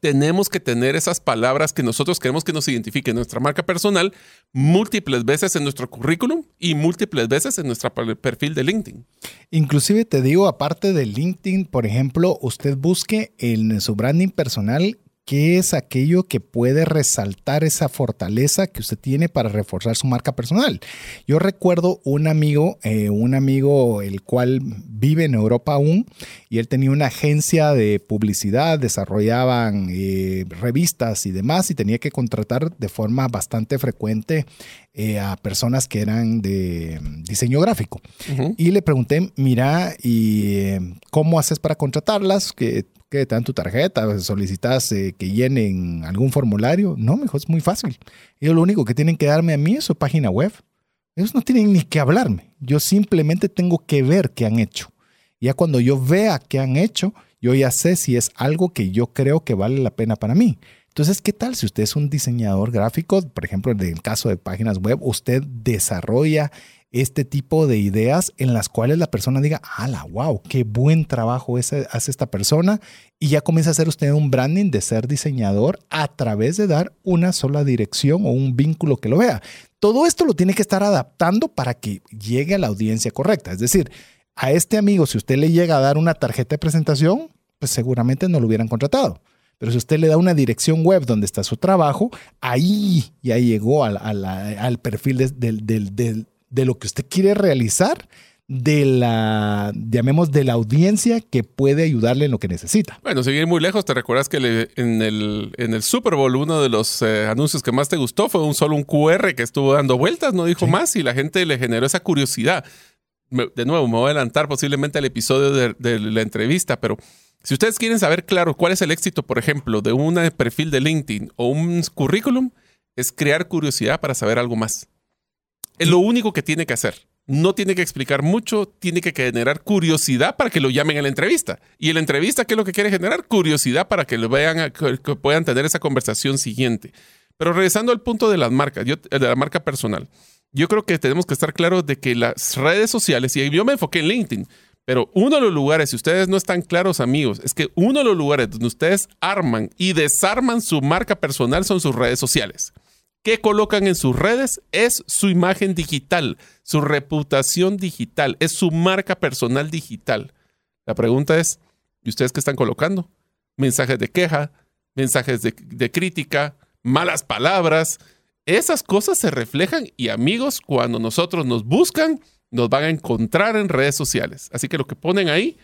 tenemos que tener esas palabras que nosotros queremos que nos identifiquen nuestra marca personal múltiples veces en nuestro currículum y múltiples veces en nuestro perfil de LinkedIn. Inclusive te digo, aparte de LinkedIn, por ejemplo, usted busque en su branding personal qué es aquello que puede resaltar esa fortaleza que usted tiene para reforzar su marca personal. Yo recuerdo un amigo, eh, un amigo el cual vive en Europa aún, y él tenía una agencia de publicidad, desarrollaban eh, revistas y demás, y tenía que contratar de forma bastante frecuente eh, a personas que eran de diseño gráfico. Y le pregunté, mira, ¿y cómo haces para contratarlas? ¿Que, que te dan tu tarjeta? ¿Solicitas eh, que llenen algún formulario? No, mejor es muy fácil. Ellos lo único que tienen que darme a mí es su página web. Ellos no tienen ni que hablarme. Yo simplemente tengo que ver qué han hecho. Ya cuando yo vea qué han hecho, yo ya sé si es algo que yo creo que vale la pena para mí. Entonces, ¿qué tal si usted es un diseñador gráfico? Por ejemplo, en el caso de páginas web, usted desarrolla este tipo de ideas en las cuales la persona diga, ala, wow, qué buen trabajo hace esta persona. Y ya comienza a hacer usted un branding de ser diseñador a través de dar una sola dirección o un vínculo que lo vea. Todo esto lo tiene que estar adaptando para que llegue a la audiencia correcta. Es decir, a este amigo, si usted le llega a dar una tarjeta de presentación, pues seguramente no lo hubieran contratado. Pero si usted le da una dirección web donde está su trabajo, ahí ya llegó al, al- al perfil de, del- del- del- de lo que usted quiere realizar, de la, llamemos, de la audiencia que puede ayudarle en lo que necesita. Bueno, seguir muy lejos, ¿te recuerdas que le- en, el, en el Super Bowl uno de los eh, anuncios que más te gustó fue un solo un QR que estuvo dando vueltas, no dijo Sí. más y la gente le generó esa curiosidad. Me- de nuevo, me voy a adelantar posiblemente al episodio de, de la entrevista, pero si ustedes quieren saber claro cuál es el éxito, por ejemplo, de un perfil de LinkedIn o un currículum, es crear curiosidad para saber algo más. Es lo único que tiene que hacer. No tiene que explicar mucho, tiene que generar curiosidad para que lo llamen a la entrevista. Y la entrevista, ¿qué es lo que quiere generar? Curiosidad para que lo vean, que puedan tener esa conversación siguiente. Pero regresando al punto de las marcas, yo- de la marca personal, yo creo que tenemos que estar claros de que las redes sociales, y yo me enfoqué en LinkedIn, pero uno de los lugares, si ustedes no están claros, amigos, es que uno de los lugares donde ustedes arman y desarman su marca personal son sus redes sociales. ¿Qué colocan en sus redes? Es su imagen digital, su reputación digital, es su marca personal digital. La pregunta es, ¿y ustedes qué están colocando? Mensajes de queja, mensajes de, de crítica, malas palabras. Esas cosas se reflejan y amigos, cuando nosotros nos buscan, nos van a encontrar en redes sociales. Así que lo que ponen ahí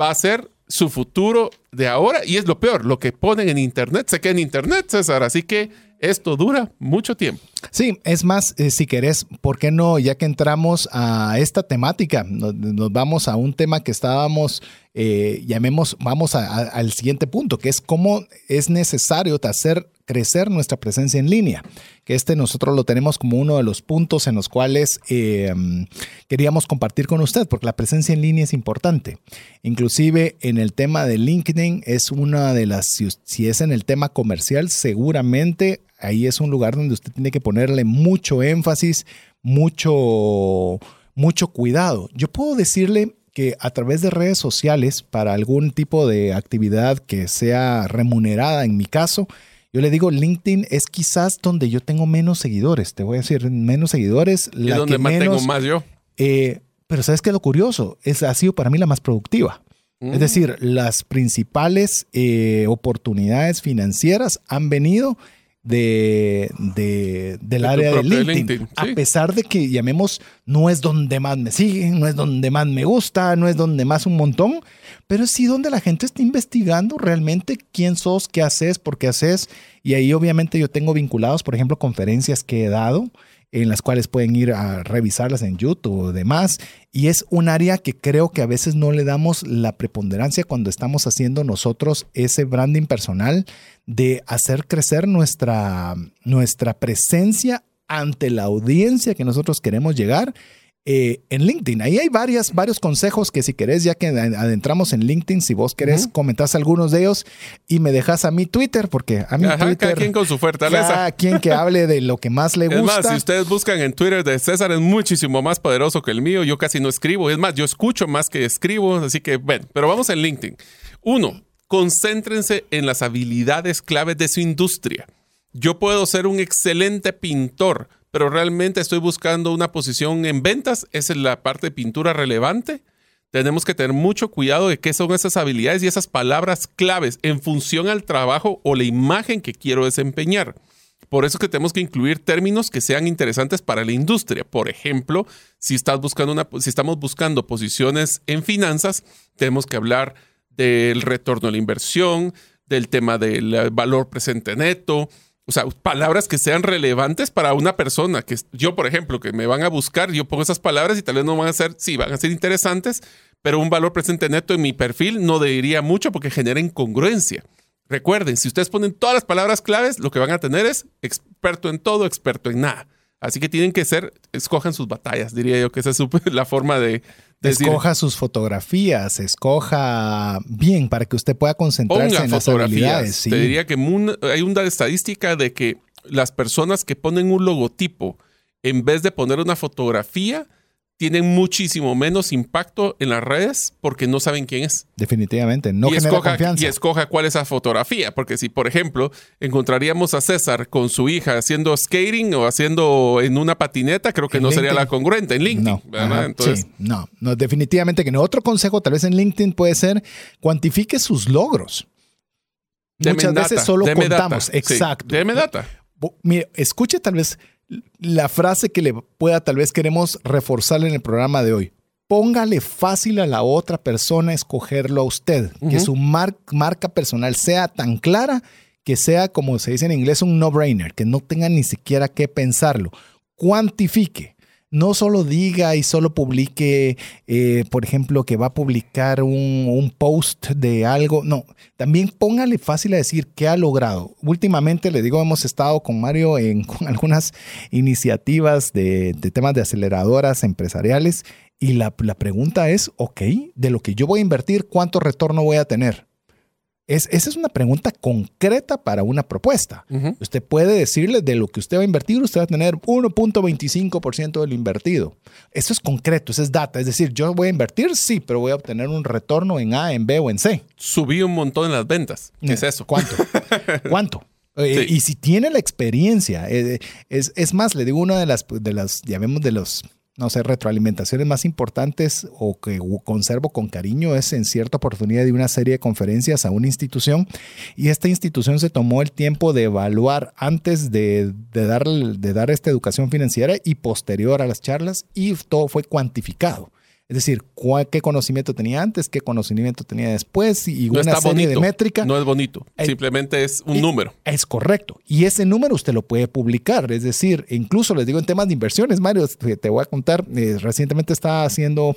va a ser su futuro de ahora y es lo peor, lo que ponen en internet se queda en internet, César. Así que esto dura mucho tiempo. Sí, es más, eh, si querés, ¿por qué no? Ya que entramos a esta temática, nos, vamos a un tema que estábamos, eh, llamemos, vamos a- a- al siguiente punto, que es cómo es necesario hacer crecer nuestra presencia en línea. Que este nosotros lo tenemos como uno de los puntos en los cuales mm, queríamos compartir con usted, porque la presencia en línea es importante. Inclusive en el tema de LinkedIn es una de las, si es en el tema comercial, seguramente ahí es un lugar donde usted tiene que ponerle mucho énfasis, mucho, mucho cuidado. Yo puedo decirle que a través de redes sociales, para algún tipo de actividad que sea remunerada, en mi caso, yo le digo, LinkedIn es quizás donde yo tengo menos seguidores. Te voy a decir, menos seguidores. Es donde más tengo más yo. eh, pero ¿sabes qué es lo curioso? Es, ha sido para mí la más productiva. Mm. Es decir, las principales eh, oportunidades financieras han venido de, de- del De área de LinkedIn. A pesar de que llamemos, no es donde más me siguen, no es donde más me gusta, no es donde más un montón, pero sí donde la gente está investigando realmente quién sos, qué haces, por qué haces. Y ahí obviamente yo tengo vinculados, por ejemplo, conferencias que he dado en las cuales pueden ir a revisarlas en YouTube o demás. Y es un área que creo que a veces no le damos la preponderancia cuando estamos haciendo nosotros ese branding personal de hacer crecer nuestra, nuestra presencia ante la audiencia que nosotros queremos llegar eh, en LinkedIn. Ahí hay varias, varios consejos que si querés, ya que adentramos en LinkedIn, si vos querés, Ujú. comentás algunos de ellos y me dejas a mi Twitter, porque a mi Ajá, Twitter... cada quien con su fortaleza. Cada quien que hable de lo que más le Es gusta. más, si ustedes buscan en Twitter de César, es muchísimo más poderoso que el mío. Yo casi no escribo. Es más, yo escucho más que escribo. Así que, ven, pero vamos en LinkedIn. Uno, concéntrense en las habilidades claves de su industria. Yo puedo ser un excelente pintor, pero realmente estoy buscando una posición en ventas. Es la parte de pintura relevante. Tenemos que tener mucho cuidado de qué son esas habilidades y esas palabras claves en función al trabajo o la imagen que quiero desempeñar. Por eso es que tenemos que incluir términos que sean interesantes para la industria. Por ejemplo, si, estás buscando una, si estamos buscando posiciones en finanzas, tenemos que hablar del retorno a la inversión, del tema del valor presente neto, o sea, palabras que sean relevantes para una persona. Que yo, por ejemplo, que me van a buscar, yo pongo esas palabras y tal vez no van a ser, sí, van a ser interesantes, pero un valor presente neto en mi perfil no diría mucho porque genera incongruencia. Recuerden, si ustedes ponen todas las palabras claves, lo que van a tener es experto en todo, experto en nada. Así que tienen que ser, escojan sus batallas, diría yo que esa es la forma de decir, Escoja sus fotografías, escoja bien para que usted pueda concentrarse ponga en las fotografías. habilidades. sí. Te diría que hay una estadística de que las personas que ponen un logotipo en vez de poner una fotografía tienen muchísimo menos impacto en las redes porque no saben quién es. Definitivamente, no y, genera escoja, confianza. y escoja cuál es esa fotografía, porque si, por ejemplo, encontraríamos a César con su hija haciendo skating o haciendo en una patineta, creo que En no sería la congruente en LinkedIn. No, ¿verdad? ajá, Entonces, sí, no, no, definitivamente que no. Otro consejo tal vez en LinkedIn puede ser cuantifique sus logros. deme Muchas data, veces solo data. contamos. Sí, Exacto. deme data. Mire, escuche tal vez la frase que le pueda, tal vez queremos reforzar en el programa de hoy. Póngale fácil a la otra persona escogerlo a usted. Que su mar- marca personal sea tan clara que sea, como se dice en inglés, un no-brainer, que no tenga ni siquiera que pensarlo. Cuantifique. No solo diga y solo publique, eh, por ejemplo, que va a publicar un, post de algo. No, también póngale fácil a decir qué ha logrado. Últimamente, le digo, hemos estado con Mario en con algunas iniciativas de, temas de aceleradoras empresariales y la pregunta es, ok, de lo que yo voy a invertir, ¿cuánto retorno voy a tener? Es, esa es una pregunta concreta para una propuesta. Usted puede decirle de lo que usted va a invertir, usted va a tener 1.25% del invertido. Eso es concreto, eso es data. Es decir, yo voy a invertir, sí, pero voy a obtener un retorno en A, en B o en C. Subí un montón en las ventas. ¿Qué es eso? ¿Cuánto? ¿Cuánto? Eh, Sí. Y si tiene la experiencia, eh, es, es más, le digo una de las, de las, llamemos de los, no sé, retroalimentaciones más importantes o que conservo con cariño es en cierta oportunidad de una serie de conferencias a una institución y esta institución se tomó el tiempo de evaluar antes de, de, de dar esta educación financiera y posterior a las charlas y todo fue cuantificado. Es decir, cuál- qué conocimiento tenía antes, qué conocimiento tenía después y No una está serie bonito. de métrica. No es bonito. Eh, Simplemente es un número. Es correcto. Y ese número usted lo puede publicar. Es decir, incluso les digo en temas de inversiones, Mario, te voy a contar, eh, recientemente está haciendo,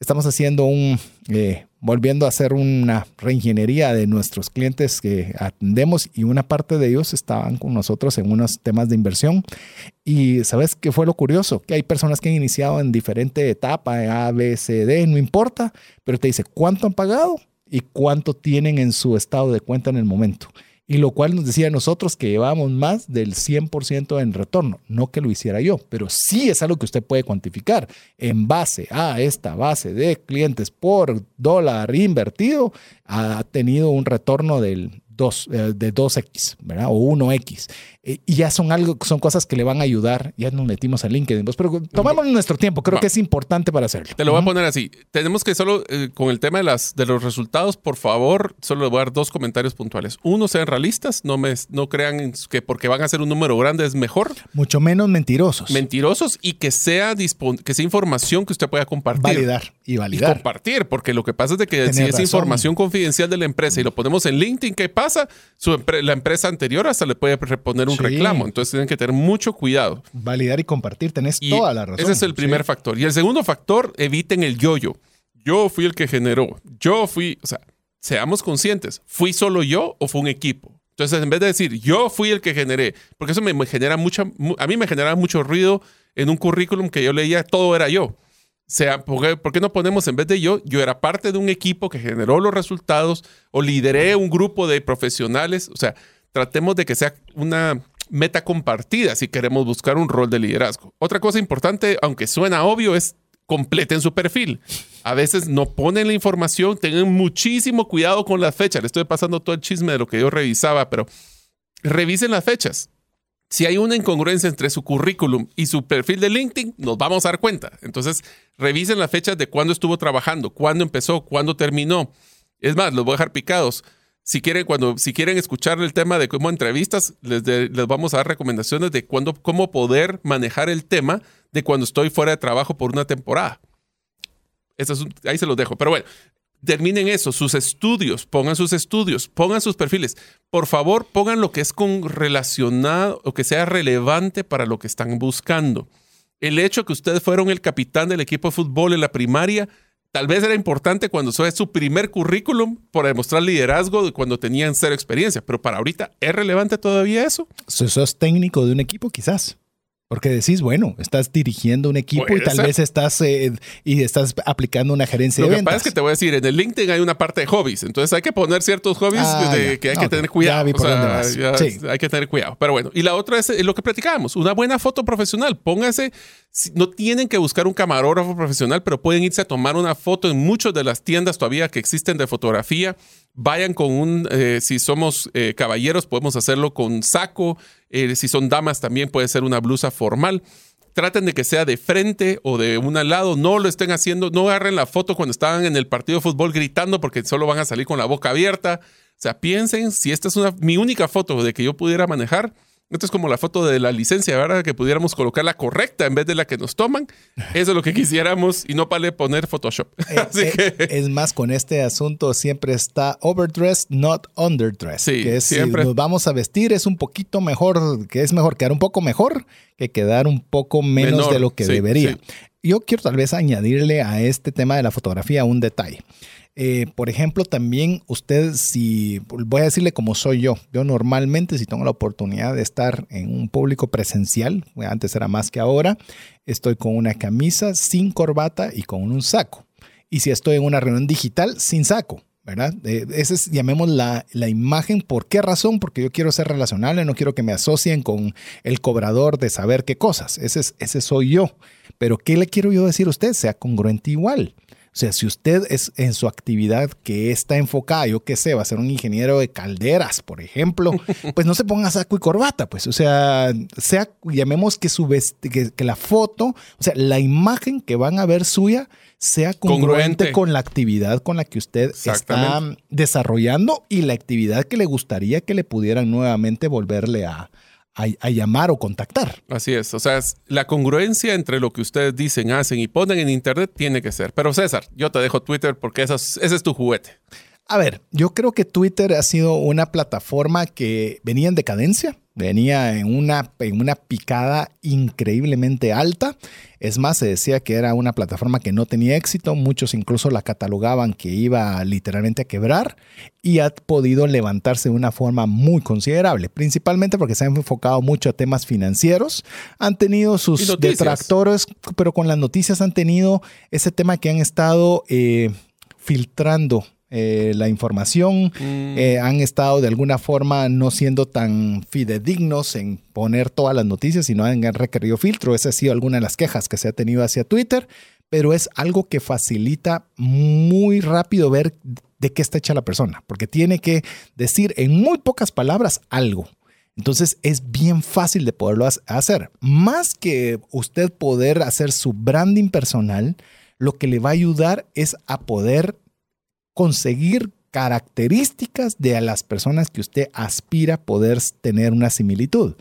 estamos haciendo un, eh, volviendo a hacer una reingeniería de nuestros clientes que atendemos y una parte de ellos estaban con nosotros en unos temas de inversión. Y ¿sabes qué fue lo curioso? Que hay personas que han iniciado en diferente etapa, A, B, C, D, no importa, pero te dice cuánto han pagado y cuánto tienen en su estado de cuenta en el momento. Y lo cual nos decía a nosotros que llevábamos más del 100% en retorno. No que lo hiciera yo, pero sí es algo que usted puede cuantificar. En base a esta base de clientes por dólar invertido, ha tenido un retorno del 2, eh, de 2X, ¿verdad? O 1X. Eh, y ya son algo, son cosas que le van a ayudar. Ya nos metimos a LinkedIn, pues, pero tomamos nuestro tiempo. Creo Va. que es importante para hacerlo. Te lo voy a poner así. Tenemos que solo, eh, con el tema de, las, de los resultados, por favor, solo le voy a dar dos comentarios puntuales. Uno, sean realistas. No, me, no crean que porque van a hacer un número grande es mejor. Mucho menos mentirosos. Mentirosos y que sea, que sea información que usted pueda compartir. validar y Y validar. compartir, porque lo que pasa es de que si es razón. información confidencial de la empresa y lo ponemos en LinkedIn, ¿qué pasa? Su la empresa anterior hasta le puede reponer un Sí. reclamo. Entonces tienen que tener mucho cuidado. Validar y compartir. Tenés Y toda la razón. Ese es el primer Sí. factor. Y el segundo factor, eviten el yo-yo. Yo fui el que generó. Yo fui, o sea, seamos conscientes. ¿Fui solo yo o fue un equipo? Entonces, en vez de decir yo fui el que generé, porque eso me, genera mucha, mu- a mí me generaba mucho ruido en un currículum que yo leía, todo era yo. Sea, ¿por qué, por qué no ponemos en vez de yo, yo era parte de un equipo que generó los resultados o lideré un grupo de profesionales? O sea, tratemos de que sea una meta compartida si queremos buscar un rol de liderazgo. Otra cosa importante, aunque suena obvio, es completen su perfil. A veces no ponen la información, tengan muchísimo cuidado con las fechas. Le estoy pasando todo el chisme de lo que yo revisaba, pero revisen las fechas. Si hay una incongruencia entre su currículum y su perfil de LinkedIn, nos vamos a dar cuenta. Entonces, revisen las fechas de cuándo estuvo trabajando, cuándo empezó, cuándo terminó. Es más, los voy a dejar picados. Si quieren, cuando, si quieren escuchar el tema de cómo entrevistas, les, de- les vamos a dar recomendaciones de cuándo, cómo poder manejar el tema de cuando estoy fuera de trabajo por una temporada. Es ahí se los dejo. Pero bueno, terminen eso, sus estudios, pongan sus estudios, pongan sus perfiles. Por favor, pongan lo que es con relacionado o que sea relevante para lo que están buscando. El hecho que ustedes fueron el capitán del equipo de fútbol en la primaria, tal vez era importante cuando fue su primer currículum para demostrar liderazgo de cuando tenían cero experiencia, pero para ahorita, ¿es relevante todavía eso? Si sos técnico de un equipo, quizás. Porque decís, bueno, estás dirigiendo un equipo y tal ser. vez estás eh, y estás aplicando una gerencia Lo de que ventas. pasa es que te voy a decir, en el LinkedIn hay una parte de hobbies, entonces hay que poner ciertos hobbies Ah, de que hay No, que tener cuidado. O sea, ya Sí. Hay que tener cuidado. Pero bueno, y la otra es eh, lo que platicábamos, una buena foto profesional. Póngase, no tienen que buscar un camarógrafo profesional, pero pueden irse a tomar una foto en muchas de las tiendas todavía que existen de fotografía. Vayan con un, eh, si somos eh, caballeros, podemos hacerlo con saco. Eh, si son damas, también puede ser una blusa formal traten de que sea de frente o de un lado, no lo estén haciendo, no agarren la foto cuando estaban en el partido de fútbol gritando porque solo van a salir con la boca abierta. O sea, piensen si esta es una, mi única foto de que yo pudiera manejar. Esto es como la foto de la licencia, ¿verdad? Que pudiéramos colocar la correcta en vez de la que nos toman. Eso es lo que quisiéramos y no para poner Photoshop. Eh, Así eh, que Es más, con este asunto siempre está overdressed, not underdressed. Sí, que es, siempre. Si nos vamos a vestir es un poquito mejor, que es mejor quedar un poco mejor que quedar un poco menos Menor, de lo que sí, debería. sí. Yo quiero tal vez añadirle a este tema de la fotografía un detalle. Eh, por ejemplo, también usted, si voy a decirle como soy yo, yo normalmente si tengo la oportunidad de estar en un público presencial, antes era más que ahora, estoy con una camisa sin corbata y con un saco. Y si estoy en una reunión digital, sin saco. ¿verdad? Eh, esa es, llamemos la, la imagen. ¿Por qué razón? Porque yo quiero ser relacionable, no quiero que me asocien con el cobrador de saber qué cosas. Ese, es, ese soy yo. Pero ¿qué le quiero yo decir a usted? Sea congruente igual. O sea, si usted es en su actividad que está enfocada, yo qué sé, va a ser un ingeniero de calderas, por ejemplo, pues no se ponga saco y corbata, pues, o sea, sea, llamemos que su que, que la foto, o sea, la imagen que van a ver suya sea congruente, Congruente. con la actividad con la que usted está desarrollando y la actividad que le gustaría que le pudieran nuevamente volverle a, a, a llamar o contactar. Así es. O sea, es- la congruencia entre lo que ustedes dicen, hacen y ponen en Internet tiene que ser. Pero César, yo te dejo Twitter porque esa es- ese es tu juguete. A ver, yo creo que Twitter ha sido una plataforma que venía en decadencia, venía en una, en una picada increíblemente alta. Es más, se decía que era una plataforma que no tenía éxito, muchos incluso la catalogaban que iba literalmente a quebrar y ha podido levantarse de una forma muy considerable, principalmente porque se han enfocado mucho a temas financieros, han tenido sus detractores, pero con las noticias han tenido ese tema que han estado eh, filtrando eh, la información, Mm. eh, han estado de alguna forma no siendo tan fidedignos en poner todas las noticias, sino han requerido filtro. Esa ha sido alguna de las quejas que se ha tenido hacia Twitter, pero es algo que facilita muy rápido ver de qué está hecha la persona, porque tiene que decir en muy pocas palabras algo. Entonces es bien fácil de poderlo hacer. Más que usted poder hacer su branding personal, lo que le va a ayudar es a poder conseguir características de las personas que usted aspira a poder tener una similitud.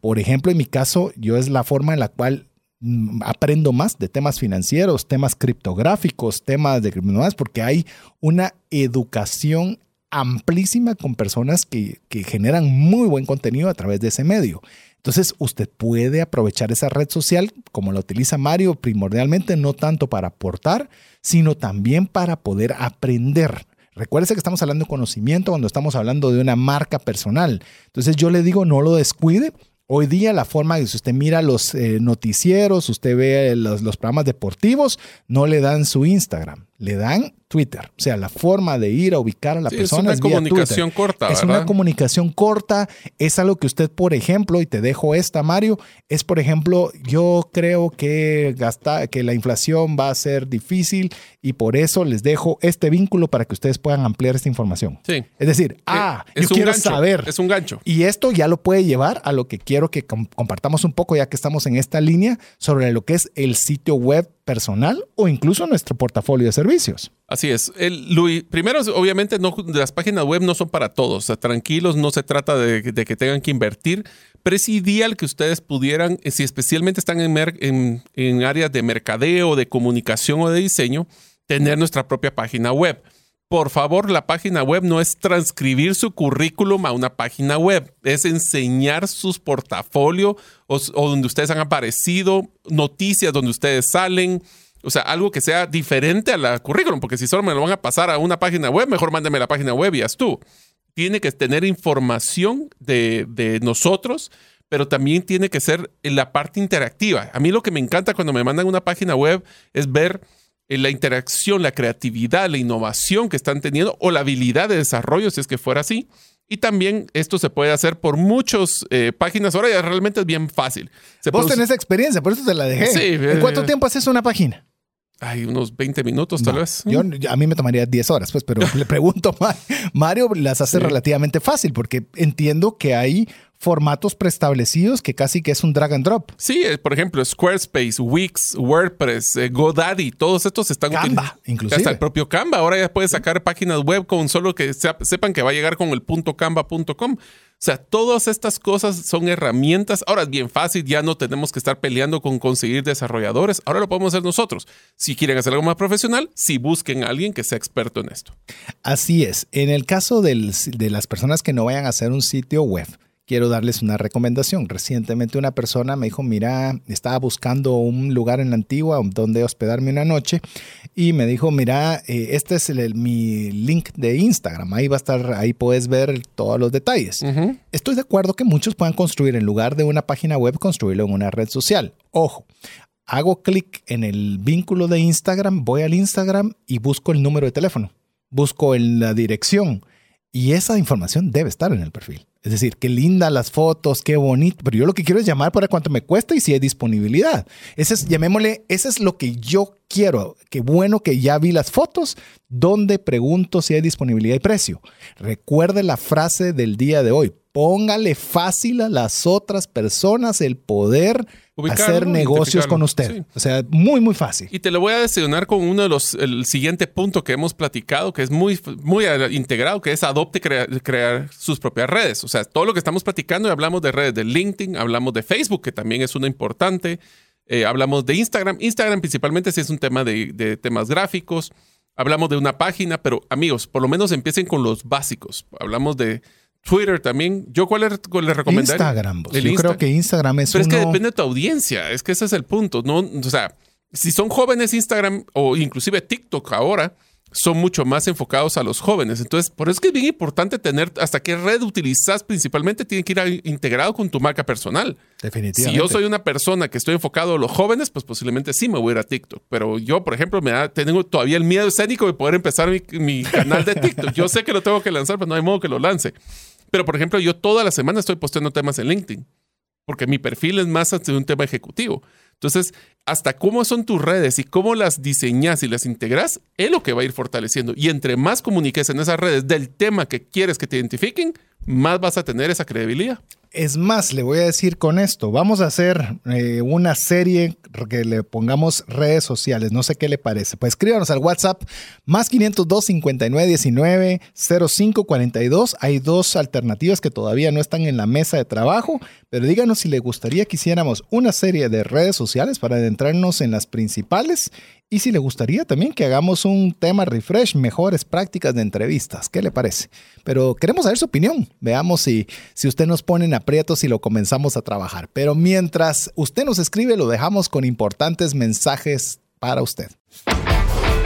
Por ejemplo, en mi caso, yo es la forma en la cual mm, aprendo más de temas financieros, temas criptográficos, temas de criptomonedas, porque hay una educación amplísima con personas que, generan muy buen contenido a través de ese medio. Entonces, usted puede aprovechar esa red social como la utiliza Mario primordialmente, no tanto para aportar, sino también para poder aprender. Recuérdese que estamos hablando de conocimiento cuando estamos hablando de una marca personal. Entonces yo le digo, no lo descuide. Hoy día la forma que si usted mira los eh, noticieros, usted ve los programas deportivos, no le dan su Instagram, le dan Twitter. O sea, la forma de ir a ubicar a la persona es una comunicación corta. Es una comunicación corta. Es algo que usted, por ejemplo, y te dejo esta, Mario, es, por ejemplo, yo creo que, gasta, que la inflación va a ser difícil y por eso les dejo este vínculo para que ustedes puedan ampliar esta información. Sí. Es decir, ah, es yo quiero saber. Es un gancho. Y esto ya lo puede llevar a lo que quiero que compartamos un poco, ya que estamos en esta línea, sobre lo que es el sitio web personal o incluso nuestro portafolio de servicios. Así es. El, Luis, primero, obviamente, no, las páginas web no son para todos. tranquilos, no se trata de, que tengan que invertir, pero es ideal que ustedes pudieran, eh, si especialmente están en, en áreas de mercadeo, de comunicación o de diseño, tener nuestra propia página web. Por favor, la página web no es transcribir su currículum a una página web, es enseñar sus portafolios o, o donde ustedes han aparecido, noticias donde ustedes salen, o sea, algo que sea diferente a la currículum, porque si solo me lo van a pasar a una página web, mejor mándeme la página web y haz tú. Tiene que tener información de, de nosotros, pero también tiene que ser la parte interactiva. A mí lo que me encanta cuando me mandan una página web es ver eh, la interacción, la creatividad, la innovación que están teniendo o la habilidad de desarrollo, si es que fuera así. Y también esto se puede hacer por muchas eh, páginas. Ahora ya realmente es bien fácil. Se Vos tenés experiencia, por eso te la dejé. Sí, ¿En cuánto eh, tiempo haces una página? Hay unos 20 minutos tal vez. Yo, a mí me tomaría 10 horas, pues, pero le pregunto, Mario las hace relativamente fácil porque entiendo que hay formatos preestablecidos que casi que es un drag and drop. Sí, eh, por ejemplo, Squarespace, Wix, WordPress, eh, GoDaddy, todos estos están Canva, inclusive. Hasta el propio Canva. Ahora ya puedes sacar páginas web con solo que sepan que va a llegar con el punto canva.com. O sea, todas estas cosas son herramientas. Ahora es bien fácil, ya no tenemos que estar peleando con conseguir desarrolladores. Ahora lo podemos hacer nosotros. Si quieren hacer algo más profesional, si busquen a alguien que sea experto en esto. Así es. En el caso de las personas que no vayan a hacer un sitio web, quiero darles una recomendación. Recientemente una persona me dijo, mira, estaba buscando un lugar en la antigua donde hospedarme una noche y me dijo, mira, eh, este es mi link de Instagram, ahí va a estar, ahí puedes ver todos los detalles. Estoy de acuerdo que muchos puedan construir en lugar de una página web, construirlo en una red social. Ojo. Hago clic en el vínculo de Instagram, voy al Instagram y busco el número de teléfono, busco en la dirección y esa información debe estar en el perfil. Es decir, qué linda las fotos, qué bonito, pero yo lo que quiero es llamar para cuánto me cuesta y si hay disponibilidad. Ese es, llamémosle, ese es lo que yo quiero. Qué bueno que ya vi las fotos, donde pregunto si hay disponibilidad y precio. Recuerde la frase del día de hoy. Póngale fácil a las otras personas el poder hacer negocios con usted. O sea, muy, muy fácil. Y te lo voy a desayunar con uno de los, el siguiente punto que hemos platicado, que es muy, muy integrado, que es adopte crear, crear sus propias redes. O sea, todo lo que estamos platicando y hablamos de redes de LinkedIn, hablamos de Facebook, que también es una importante. Eh, hablamos de Instagram. Instagram principalmente si es un tema de, de temas gráficos. Hablamos de una página, pero amigos, por lo menos empiecen con los básicos. Hablamos de Twitter también. ¿Yo cuál le, recomendaría? Instagram. Yo creo que Instagram es Pero es que depende de tu audiencia. Es que ese es el punto. No, o sea, si son jóvenes Instagram o inclusive TikTok ahora, son mucho más enfocados a los jóvenes. Entonces, por eso es que es bien importante tener hasta qué red utilizas principalmente, tiene que ir integrado con tu marca personal. Definitivamente. Si yo soy una persona que estoy enfocado a los jóvenes, pues posiblemente sí me voy a ir a TikTok. Pero yo, por ejemplo, me da, tengo todavía el miedo escénico de poder empezar mi, mi canal de TikTok. Yo sé que lo tengo que lanzar, pero no hay modo que lo lance. Pero, por ejemplo, yo toda la semana estoy posteando temas en LinkedIn, porque mi perfil es más de un tema ejecutivo. Entonces, hasta cómo son tus redes y cómo las diseñas y las integras, es lo que va a ir fortaleciendo. Y entre más comuniques en esas redes del tema que quieres que te identifiquen, más vas a tener esa credibilidad. Es más, le voy a decir con esto, vamos a hacer eh, una serie que le pongamos redes sociales, no sé qué le parece. Pues escríbanos al WhatsApp más 502 59 19 05 42. Hay dos alternativas que todavía no están en la mesa de trabajo, pero díganos si le gustaría que hiciéramos una serie de redes sociales para adentrarnos en las principales y si le gustaría también que hagamos un tema refresh, mejores prácticas de entrevistas. ¿Qué le parece? Pero queremos saber su opinión. Veamos si, si usted nos pone en aprietos y lo comenzamos a trabajar. Pero mientras usted nos escribe, lo dejamos con importantes mensajes para usted.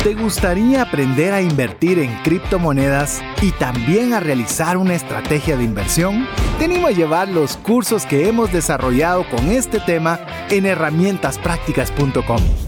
¿Te gustaría aprender a invertir en criptomonedas y también a realizar una estrategia de inversión? Te animo a llevar los cursos que hemos desarrollado con este tema en herramientasprácticas.com.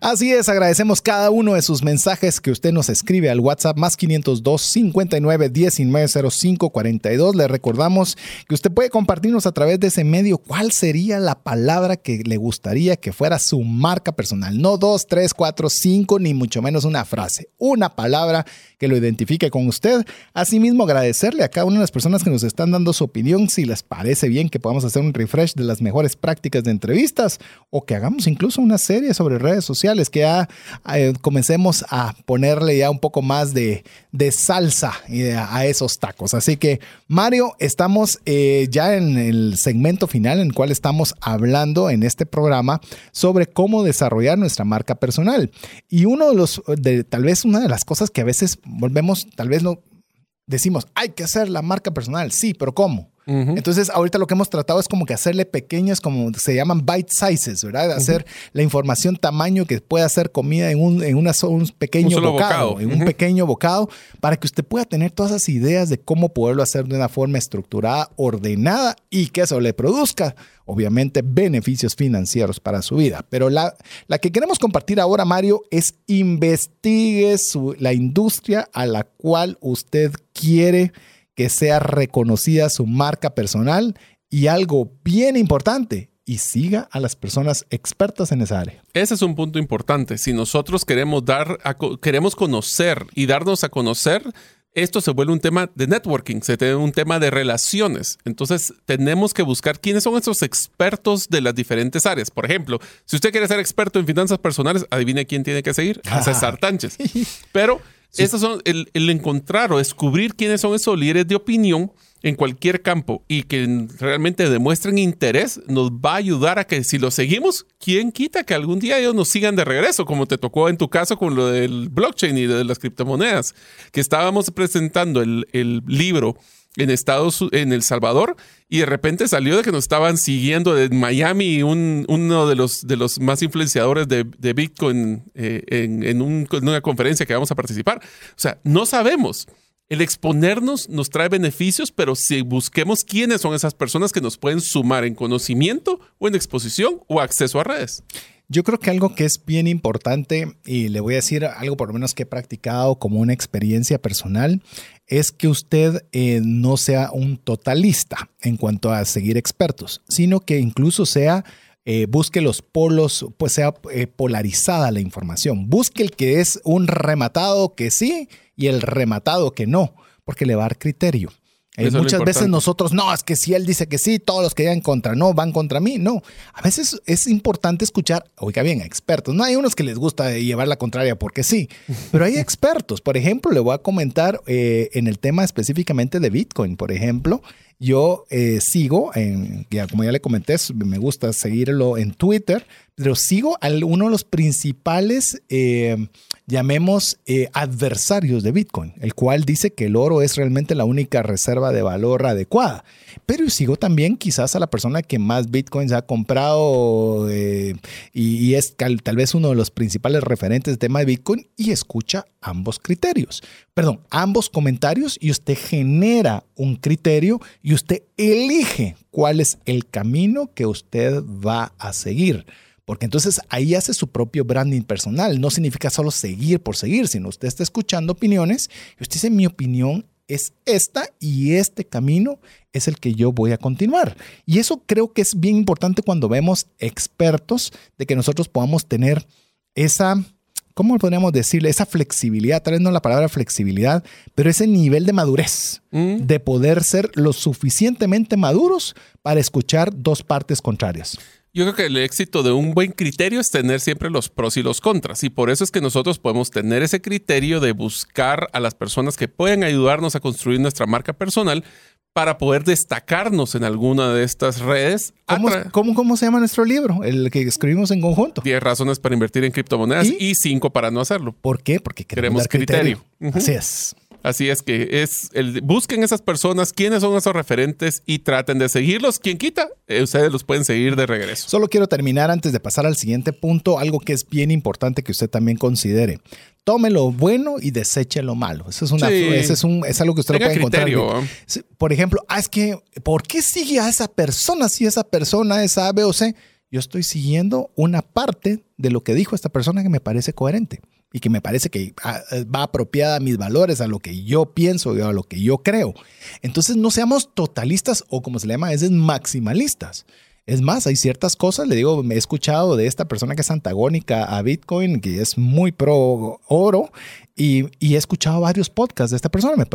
Así es, agradecemos cada uno de sus mensajes que usted nos escribe al WhatsApp más 502 59 19 05 42. Le recordamos que usted puede compartirnos a través de ese medio cuál sería la palabra que le gustaría que fuera su marca personal. No dos, tres, cuatro, cinco, ni mucho menos una frase. Una palabra que lo identifique con usted. Asimismo, agradecerle a cada una de las personas que nos están dando su opinión, si les parece bien que podamos hacer un refresh de las mejores prácticas de entrevistas o que hagamos incluso una serie sobre redes sociales que ya eh, comencemos a ponerle ya un poco más de, salsa eh, a esos tacos. Así que, Mario, estamos eh, ya en el segmento final en el cual estamos hablando en este programa sobre cómo desarrollar nuestra marca personal. Y uno de los, de, tal vez una de las cosas que a veces volvemos, tal vez no decimos, hay que hacer la marca personal, sí, pero ¿cómo? Entonces, ahorita lo que hemos tratado es como que hacerle pequeñas, como se llaman bite sizes, ¿verdad? Hacer la información tamaño que pueda ser comida en un, en una, un pequeño bocado, en un pequeño bocado, para que usted pueda tener todas esas ideas de cómo poderlo hacer de una forma estructurada, ordenada y que eso le produzca, obviamente, beneficios financieros para su vida. Pero la, la que queremos compartir ahora, Mario, es investigue la industria a la cual usted quiere que sea reconocida su marca personal y algo bien importante, y siga a las personas expertas en esa área. Ese es un punto importante. Si nosotros queremos dar, queremos conocer y darnos a conocer, esto se vuelve un tema de networking, se vuelve un tema de relaciones. Entonces, tenemos que buscar quiénes son esos expertos de las diferentes áreas. Por ejemplo, si usted quiere ser experto en finanzas personales, adivine quién tiene que seguir, a César Tánchez. Pero esas son el, encontrar o descubrir quiénes son esos líderes de opinión en cualquier campo y que realmente demuestren interés, nos va a ayudar a que si lo seguimos, ¿quién quita que algún día ellos nos sigan de regreso? Como te tocó en tu caso con lo del blockchain y de las criptomonedas, que estábamos presentando el, el libro en Estados en El Salvador y de repente salió de que nos estaban siguiendo de Miami un, uno de los, de los más influenciadores de, Bitcoin eh, en, una conferencia que vamos a participar. O sea, no sabemos. El exponernos nos trae beneficios, pero si busquemos quiénes son esas personas que nos pueden sumar en conocimiento o en exposición o acceso a redes. Yo creo que algo que es bien importante, y le voy a decir algo por lo menos que he practicado como una experiencia personal, es que usted eh, no sea un totalista en cuanto a seguir expertos, sino que incluso sea, eh, busque los polos, pues sea eh, polarizada la información. Busque el que es un rematado que sí y el rematado que no, porque le va a dar criterio. Eh, muchas veces nosotros, no, es que si él dice que sí, todos los que digan contra no van contra mí. No, a veces es importante escuchar, oiga bien, expertos. No hay unos que les gusta llevar la contraria porque sí, pero hay expertos. Por ejemplo, le voy a comentar eh, en el tema específicamente de Bitcoin, por ejemplo, yo eh, sigo, en, ya, como ya le comenté, me gusta seguirlo en Twitter, pero sigo a uno de los principales, eh, llamemos, eh, adversarios de Bitcoin, el cual dice que el oro es realmente la única reserva de valor adecuada. Pero sigo también quizás a la persona que más Bitcoins ha comprado y, y, es tal, tal vez uno de los principales referentes del tema de Bitcoin y escucha ambos criterios. Perdón, ambos comentarios y usted genera un criterio y usted elige cuál es el camino que usted va a seguir. Porque entonces ahí hace su propio branding personal. No significa solo seguir por seguir, sino usted está escuchando opiniones y usted dice, mi opinión es esta y este camino es el que yo voy a continuar. Y eso creo que es bien importante cuando vemos expertos de que nosotros podamos tener esa ¿cómo podríamos decirle? Esa flexibilidad, tal vez no la palabra flexibilidad, pero ese nivel de madurez, mm. de poder ser lo suficientemente maduros para escuchar dos partes contrarias. Yo creo que el éxito de un buen criterio es tener siempre los pros y los contras. Y por eso es que nosotros podemos tener ese criterio de buscar a las personas que pueden ayudarnos a construir nuestra marca personal, para poder destacarnos en alguna de estas redes. ¿Cómo, cómo, se llama nuestro libro? El que escribimos en conjunto. 10 razones para invertir en criptomonedas y 5 para no hacerlo. ¿Por qué? Porque queremos, criterio. Así es. Así es que es el, busquen esas personas, quiénes son esos referentes y traten de seguirlos. Quien quita, eh, ustedes los pueden seguir de regreso. Solo quiero terminar antes de pasar al siguiente punto, algo que es bien importante que usted también considere. Tome lo bueno y deseche lo malo. Eso es, una, es, un, es algo que usted lo puede encontrar. Por ejemplo, ah, es que, ¿por qué sigue a esa persona si esa persona es A, B o C? Yo estoy siguiendo una parte de lo que dijo esta persona que me parece coherente y que me parece que ah, eh, va apropiada a mis valores, a lo que yo pienso y a lo que yo creo. Entonces no seamos totalistas o como se le llama, es maximalistas. Es más, hay ciertas cosas, le digo, me he escuchado de esta persona que es antagónica a Bitcoin, que es muy pro oro, y, he escuchado varios podcasts de esta persona. Me,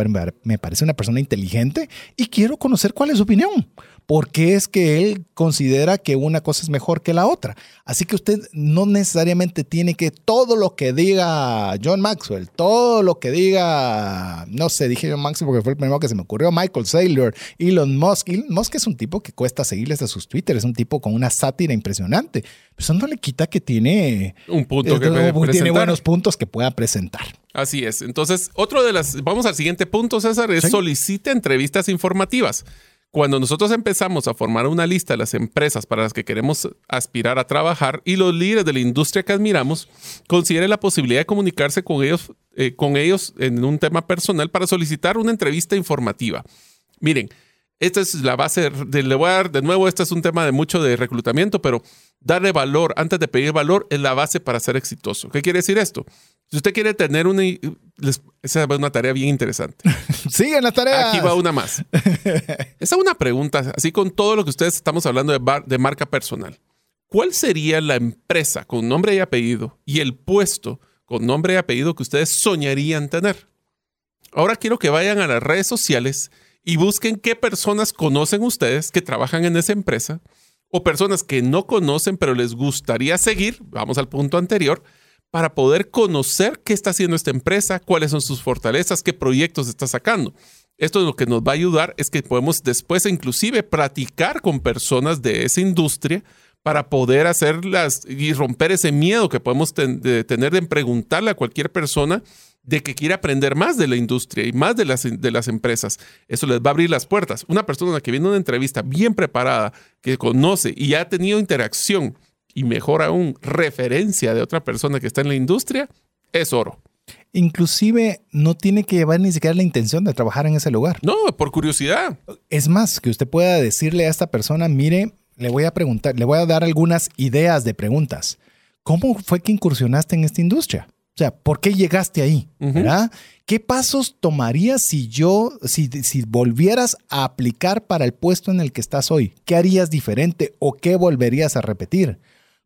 me parece una persona inteligente y quiero conocer cuál es su opinión por qué es que él considera que una cosa es mejor que la otra. Así que usted no necesariamente tiene que todo lo que diga John Maxwell, todo lo que diga, no sé, dije John Maxwell porque fue el primero que se me ocurrió, Michael Saylor, Elon Musk. Elon Musk es un tipo que cuesta seguirles a sus Twitter, es un tipo con una sátira impresionante. Pero eso no le quita que tiene un punto que tiene buenos puntos que pueda presentar. Así es. Entonces, otro de las, vamos al siguiente punto, César, es solicite entrevistas informativas. Cuando nosotros empezamos a formar una lista de las empresas para las que queremos aspirar a trabajar y los líderes de la industria que admiramos, considere la posibilidad de comunicarse con ellos, eh, con ellos en un tema personal para solicitar una entrevista informativa. Miren, esta es la base de, le de nuevo, este es un tema de mucho de reclutamiento, pero darle valor antes de pedir valor es la base para ser exitoso. ¿Qué quiere decir esto? Si usted quiere tener una... esa es una tarea bien interesante. Sigan la tarea. Aquí va una más. Esa es una pregunta, así con todo lo que ustedes estamos hablando de, de marca personal. ¿Cuál sería la empresa con nombre y apellido y el puesto con nombre y apellido que ustedes soñarían tener? Ahora quiero que vayan a las redes sociales y busquen qué personas conocen ustedes que trabajan en esa empresa o personas que no conocen pero les gustaría seguir, vamos al punto anterior, para poder conocer qué está haciendo esta empresa, cuáles son sus fortalezas, qué proyectos está sacando. Esto es lo que nos va a ayudar es que podemos después inclusive practicar con personas de esa industria para poder hacerlas y romper ese miedo que podemos tener de preguntarle a cualquier persona de que quiere aprender más de la industria y más de las, de las empresas. Eso les va a abrir las puertas. Una persona que viene a una entrevista bien preparada, que conoce y ha tenido interacción y mejor aún, referencia de otra persona que está en la industria, es oro. Inclusive no tiene que llevar ni siquiera la intención de trabajar en ese lugar. No, por curiosidad. Es más, que usted pueda decirle a esta persona, mire, le voy a preguntar, le voy a dar algunas ideas de preguntas. ¿Cómo fue que incursionaste en esta industria? O sea, ¿por qué llegaste ahí? ¿Verdad? ¿Qué pasos tomarías si yo, si, si volvieras a aplicar para el puesto en el que estás hoy? ¿Qué harías diferente o qué volverías a repetir?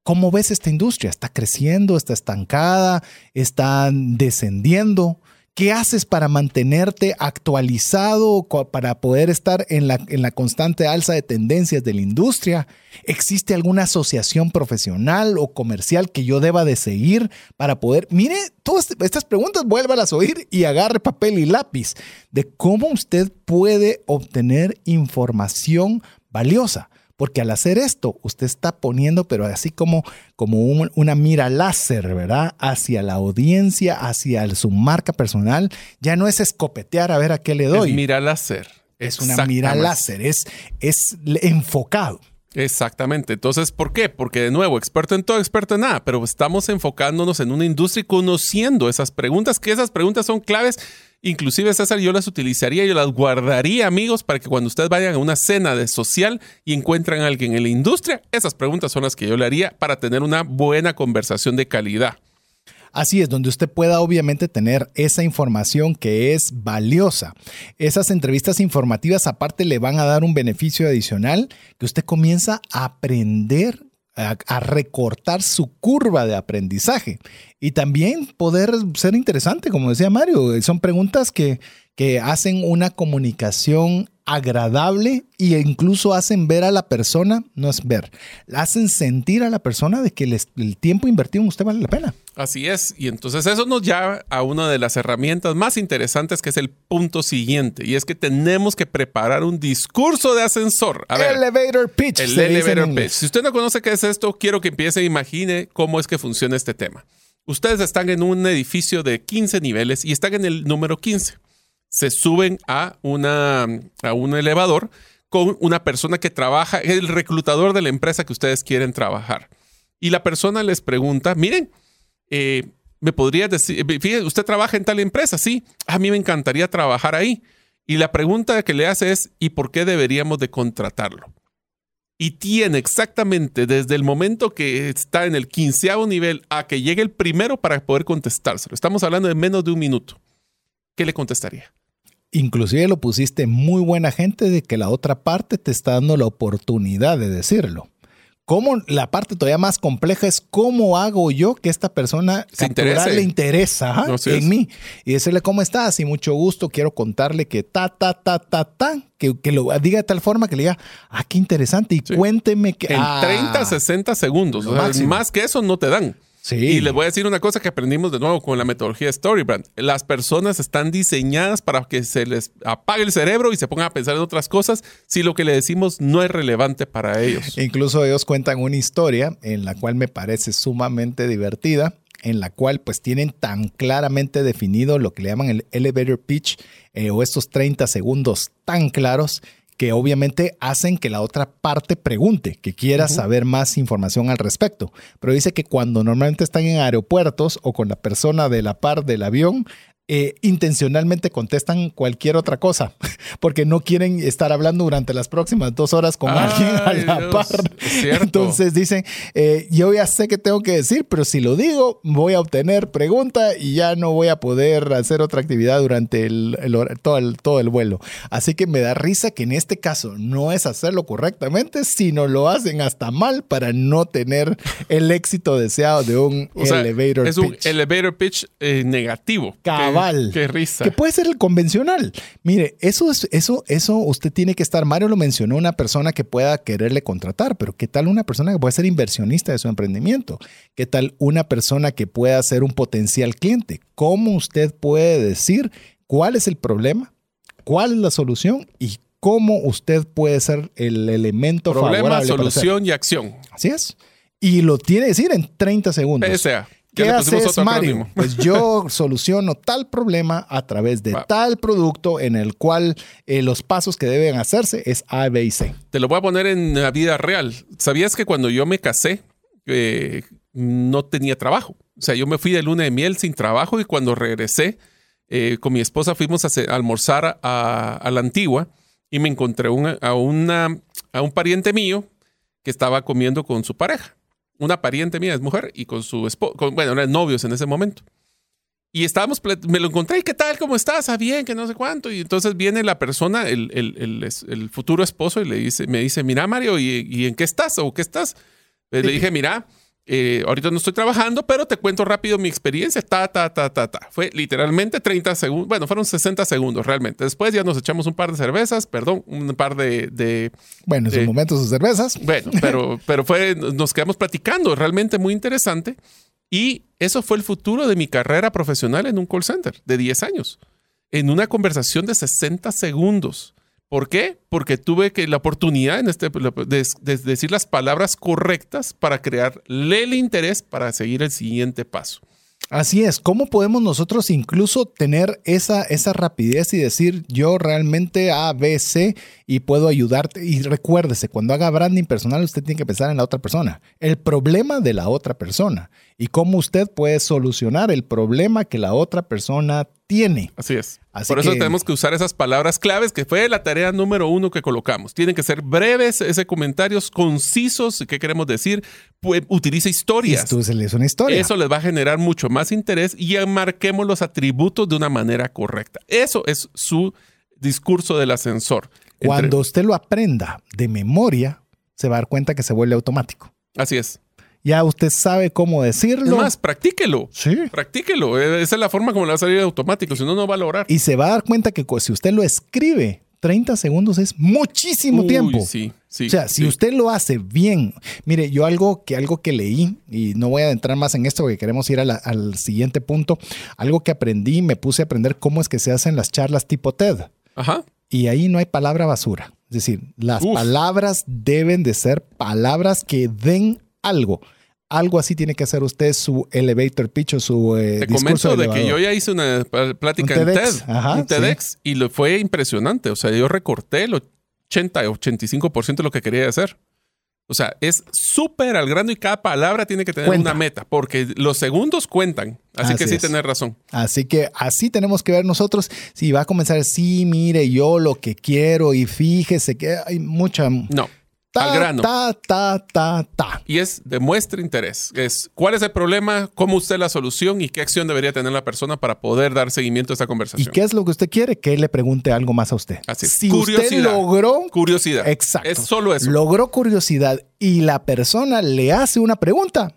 ¿Cómo ves esta industria? ¿Está creciendo? ¿Está estancada? ¿Está descendiendo? ¿Qué haces para mantenerte actualizado, para poder estar en la, en la constante alza de tendencias de la industria? ¿Existe alguna asociación profesional o comercial que yo deba de seguir para poder... Mire, todas estas preguntas vuélvalas a oír y agarre papel y lápiz de cómo usted puede obtener información valiosa. Porque al hacer esto, usted está poniendo, pero así como, como una mira láser, ¿verdad? Hacia la audiencia, hacia su marca personal. Ya no es escopetear a ver a qué le doy. Es mira láser. Es una mira láser, es, es enfocado. Exactamente. Entonces, ¿por qué? Porque de nuevo, experto en todo, experto en nada, pero estamos enfocándonos en una industria y conociendo esas preguntas, que esas preguntas son claves. Inclusive, César, yo las utilizaría, yo las guardaría, amigos, para que cuando ustedes vayan a una cena de social y encuentran a alguien en la industria, esas preguntas son las que yo le haría para tener una buena conversación de calidad. Así es, donde usted pueda obviamente tener esa información que es valiosa. Esas entrevistas informativas aparte le van a dar un beneficio adicional que usted comienza a aprender a, recortar su curva de aprendizaje y también poder ser interesante, como decía Mario. Son preguntas que, que hacen una comunicación agradable e incluso hacen ver a la persona, no es ver, hacen sentir a la persona de que el tiempo invertido en usted vale la pena. Así es, y entonces eso nos lleva a una de las herramientas más interesantes que es el punto siguiente, y es que tenemos que preparar un discurso de ascensor. A elevator pitch. El elevator pitch. Si usted no conoce qué es esto, quiero que empiece a imagine cómo es que funciona este tema. Ustedes están en un edificio de 15 niveles y están en el número 15 se suben a, una, a un elevador con una persona que trabaja, el reclutador de la empresa que ustedes quieren trabajar. Y la persona les pregunta, miren, eh, me podría decir, fíjate, usted trabaja en tal empresa, sí, a mí me encantaría trabajar ahí. Y la pregunta que le hace es, ¿y por qué deberíamos de contratarlo? Y tiene exactamente desde el momento que está en el quinceavo nivel a que llegue el primero para poder contestárselo. Estamos hablando de menos de un minuto. ¿Qué le contestaría? Inclusive lo pusiste muy buena gente de que la otra parte te está dando la oportunidad de decirlo. ¿Cómo la parte todavía más compleja es cómo hago yo que esta persona Se le interesa en mí? Y decirle cómo estás y mucho gusto, quiero contarle que ta, ta, ta, ta, ta, que, que lo diga de tal forma que le diga, ah, qué interesante y cuénteme que... En 30, 60 ah, segundos, más que eso no te dan. Y les voy a decir una cosa que aprendimos de nuevo con la metodología Storybrand. Las personas están diseñadas para que se les apague el cerebro y se pongan a pensar en otras cosas si lo que le decimos no es relevante para ellos. Incluso ellos cuentan una historia en la cual me parece sumamente divertida en la cual pues tienen tan claramente definido lo que le llaman el elevator pitch eh, o estos 30 segundos tan claros que obviamente hacen que la otra parte pregunte, que quiera saber más información al respecto. Pero dice que cuando normalmente están en aeropuertos o con la persona de la par del avión, eh, intencionalmente contestan cualquier otra cosa, porque no quieren estar hablando durante las próximas dos horas con alguien a la par. Entonces dicen, eh, yo ya sé que tengo que decir, pero si lo digo, voy a obtener pregunta y ya no voy a poder hacer otra actividad durante el, todo, el, todo el vuelo. Así que me da risa que en este caso no es hacerlo correctamente, sino lo hacen hasta mal para no tener el éxito deseado de un elevator pitch. Es un elevator pitch eh, negativo. Qué risa. Que puede ser el convencional. Mire, eso es, eso, eso usted tiene que estar. Mario lo mencionó, una persona que pueda quererle contratar, pero ¿qué tal una persona que pueda ser inversionista de su emprendimiento? ¿Qué tal una persona que pueda ser un potencial cliente? ¿Cómo usted puede decir cuál es el problema, cuál es la solución y cómo usted puede ser el elemento Problema, solución y acción. Así es. Y lo tiene que decir en 30 segundos. PSA. ¿Qué haces, Mario? Pues yo soluciono tal problema a través de tal producto en el cual eh, los pasos que deben hacerse es A, B y C. Te lo voy a poner en la vida real. ¿Sabías que cuando yo me casé eh, no tenía trabajo? O sea, yo me fui de luna de miel sin trabajo y cuando regresé eh, con mi esposa fuimos a, almorzar a, la antigua y me encontré a, una, a un pariente mío que estaba comiendo con su pareja una pariente mía es mujer y con su esposo, bueno, eran novios en ese momento. Y estábamos, me lo encontré, ¿qué tal? ¿Cómo estás? Ah, bien, que no sé cuánto. Y entonces viene la persona, el, el, el, futuro esposo, y le dice, me dice, mira, Mario, ¿y, en qué estás? ¿O qué estás? Pues le dije, mira, eh, ahorita no estoy trabajando, pero te cuento rápido mi experiencia. Ta, ta, ta, ta, ta. Fue literalmente 30 segundos. Bueno, fueron 60 segundos realmente. Después ya nos echamos un par de cervezas, perdón, un par de. bueno, en sus momentos sus cervezas. Bueno, pero, pero fue, nos quedamos platicando, realmente muy interesante. Y eso fue el futuro de mi carrera profesional en un call center de 10 años. En una conversación de 60 segundos. ¿Por qué? Porque tuve que la oportunidad en este, de, decir las palabras correctas para crearle el interés para seguir el siguiente paso. Así es, ¿cómo podemos nosotros incluso tener esa, esa rapidez y decir yo realmente A, B, C y puedo ayudarte? Y recuérdese, cuando haga branding personal usted tiene que pensar en la otra persona, el problema de la otra persona y cómo usted puede solucionar el problema que la otra persona tiene. Así es. Por eso tenemos que usar esas palabras claves, que fue la tarea número uno que colocamos. Tienen que ser breves, ese comentarios concisos. ¿Qué queremos decir? Pues, utiliza historias. Esto es una historia. Eso les va a generar mucho más interés y marquemos los atributos de una manera correcta. Eso es su discurso del ascensor. Cuando usted lo aprenda de memoria, se va a dar cuenta que se vuelve automático. Así es ya usted sabe cómo decirlo. Es más, practíquelo. Sí. Practíquelo. E, esa es la forma como le va a salir automático, si no, no va a lograr. Y se va a dar cuenta que si usted lo escribe, 30 segundos es muchísimo tiempo. Sí, sí. O sea, si usted lo hace bien, mire, yo algo que, algo que leí, y no voy a entrar más en esto porque queremos ir al siguiente punto, algo que aprendí, me puse a aprender cómo es que se hacen las charlas tipo TED. Ajá. Y ahí no hay palabra basura. Es decir, las palabras deben de ser palabras que den algo algo así tiene que hacer usted su elevator pitch o su eh, Te comento de que yo ya hice una plática en TED, TEDx y lo fue impresionante. O sea, yo recorté el 80 85% de lo que quería hacer. O sea, es súper al grano y cada palabra tiene que tener una meta, porque los segundos cuentan. Así, que sí, tener razón. Así que así tenemos que ver nosotros. Si va a comenzar, sí, mire, yo lo que quiero y fíjese que hay mucha. No al grano. Ta, ta, ta, ta. Y es demuestre interés. Es cuál es el problema, cómo usted la solución y qué acción debería tener la persona para poder dar seguimiento a esta conversación. ¿Y qué es lo que usted quiere? Que él le pregunte algo más a usted. Así Si usted logró. Curiosidad. Exacto. Es solo eso. Logró curiosidad y la persona le hace una pregunta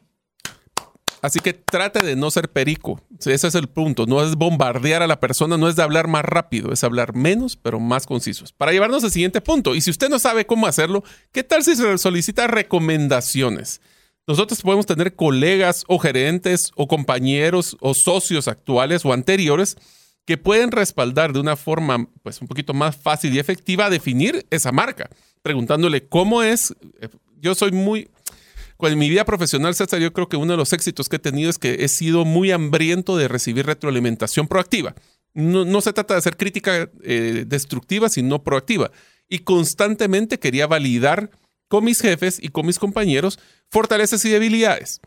Así que trate de no ser perico. Ese es el punto. No es bombardear a la persona, no es de hablar más rápido, es hablar menos, pero más concisos. Para llevarnos al siguiente punto, y si usted no sabe cómo hacerlo, ¿qué tal si solicita recomendaciones? Nosotros podemos tener colegas o gerentes o compañeros o socios actuales o anteriores que pueden respaldar de una forma pues un poquito más fácil y efectiva definir esa marca, preguntándole cómo es. Eh, yo soy muy, en mi vida profesional, César, yo creo que uno de los éxitos que he tenido es que he sido muy hambriento de recibir retroalimentación proactiva. No, se trata de hacer crítica eh, destructiva, sino proactiva. Y constantemente quería validar con mis jefes y con mis compañeros fortalezas y debilidades.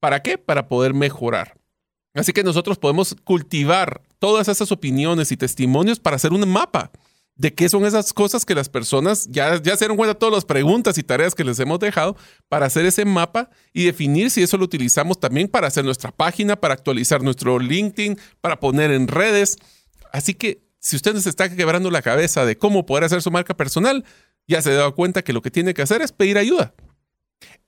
¿Para qué? Para poder mejorar. Así que nosotros podemos cultivar todas esas opiniones y testimonios para hacer un mapa de qué son esas cosas que las personas ya, ya se dieron cuenta de todas las preguntas y tareas que les hemos dejado para hacer ese mapa y definir si eso lo utilizamos también para hacer nuestra página, para actualizar nuestro LinkedIn, para poner en redes. Así que si usted se está quebrando la cabeza de cómo poder hacer su marca personal, ya se dado cuenta que lo que tiene que hacer es pedir ayuda.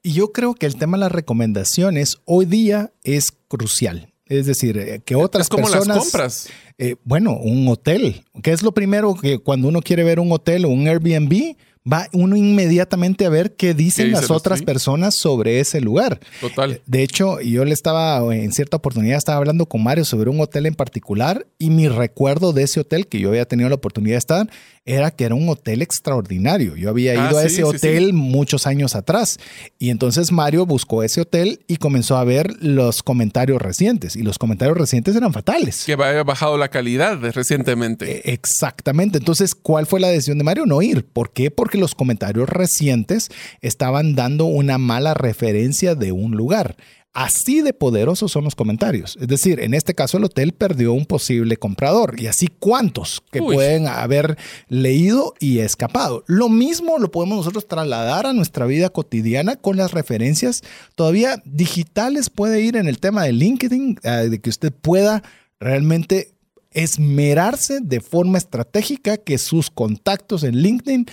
Y yo creo que el tema de las recomendaciones hoy día es crucial. Es decir, eh, que otras es como personas. Las compras. Eh, bueno, un hotel. ¿Qué es lo primero que cuando uno quiere ver un hotel o un Airbnb? Va uno inmediatamente a ver qué dicen las otras personas sobre ese lugar. Total. Eh, de hecho, yo le estaba, en cierta oportunidad, estaba hablando con Mario sobre un hotel en particular y mi recuerdo de ese hotel que yo había tenido la oportunidad de estar era que era un hotel extraordinario. Yo había ido ah, a ese hotel muchos años atrás y entonces Mario buscó ese hotel y comenzó a ver los comentarios recientes y los comentarios recientes eran fatales. Que había bajado la calidad recientemente. E, exactamente. Entonces, ¿cuál fue la decisión de Mario? No ir. ¿Por qué? Porque los comentarios recientes estaban dando una mala referencia de un lugar. Así de poderosos son los comentarios. Es decir, en este caso el hotel perdió un posible comprador y así cuántos que pueden haber leído y escapado. Lo mismo lo podemos nosotros trasladar a nuestra vida cotidiana con las referencias todavía digitales. Puede ir en el tema de LinkedIn, eh, de que usted pueda realmente esmerarse de forma estratégica que sus contactos en LinkedIn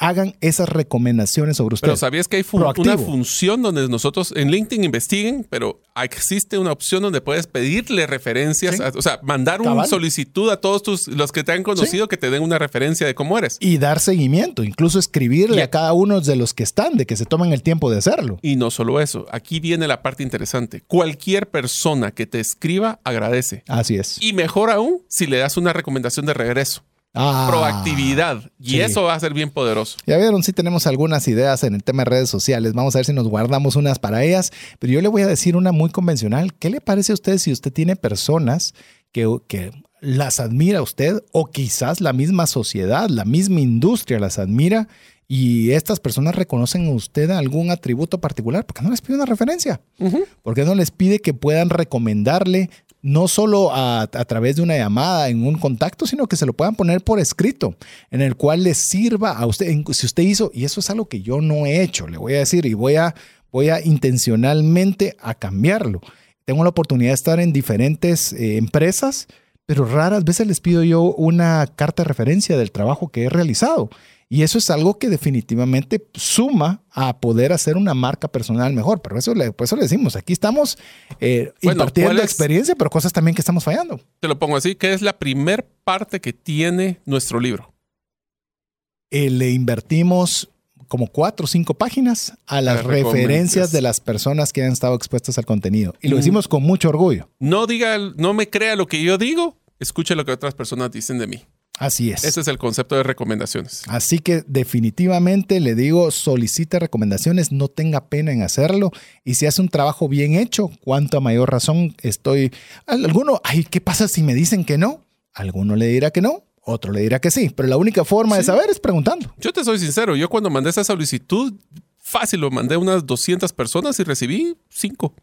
hagan esas recomendaciones sobre usted. Pero ¿sabías que hay una función donde nosotros en LinkedIn investiguen, pero existe una opción donde puedes pedirle referencias, o sea, mandar una solicitud a todos tus, los que te han conocido que te den una referencia de cómo eres. Y dar seguimiento, incluso escribirle a cada uno de los que están, de que se tomen el tiempo de hacerlo. Y no solo eso, aquí viene la parte interesante. Cualquier persona que te escriba agradece. Así es. Y mejor aún si le das una recomendación de regreso. Ah, proactividad. Y eso va a ser bien poderoso. Ya vieron, sí tenemos algunas ideas en el tema de redes sociales. Vamos a ver si nos guardamos unas para ellas. Pero yo le voy a decir una muy convencional. ¿Qué le parece a usted si usted tiene personas que, que las admira a usted o quizás la misma sociedad, la misma industria las admira y estas personas reconocen a usted algún atributo particular, ¿por qué no les pide una referencia? ¿Por qué no les pide que puedan recomendarle no solo a, través de una llamada en un contacto, sino que se lo puedan poner por escrito, en el cual les sirva a usted, si usted hizo, y eso es algo que yo no he hecho, le voy a decir, y voy a, voy a intencionalmente a cambiarlo. Tengo la oportunidad de estar en diferentes eh, empresas, pero raras veces les pido yo una carta de referencia del trabajo que he realizado. Y eso es algo que definitivamente suma a poder hacer una marca personal mejor. Pero eso, le, eso le decimos, aquí estamos eh, impartiendo experiencia, pero cosas también que estamos fallando. Te lo pongo así, ¿qué es la primer parte que tiene nuestro libro? Eh, le invertimos como cuatro o cinco páginas a las referencias de las personas que han estado expuestas al contenido. Y lo mm. decimos con mucho orgullo. No diga, no me crea lo que yo digo, escuche lo que otras personas dicen de mí. Así es. Ese es el concepto de recomendaciones. Así que definitivamente le digo, solicite recomendaciones, no tenga pena en hacerlo. Y si hace un trabajo bien hecho, cuanto a mayor razón estoy... Alguno, ay, ¿qué pasa si me dicen que no? Alguno le dirá que no, otro le dirá que sí. Pero la única forma de saber es preguntando. Yo te soy sincero, yo cuando mandé esa solicitud, fácil, lo mandé a unas 200 personas y recibí cinco.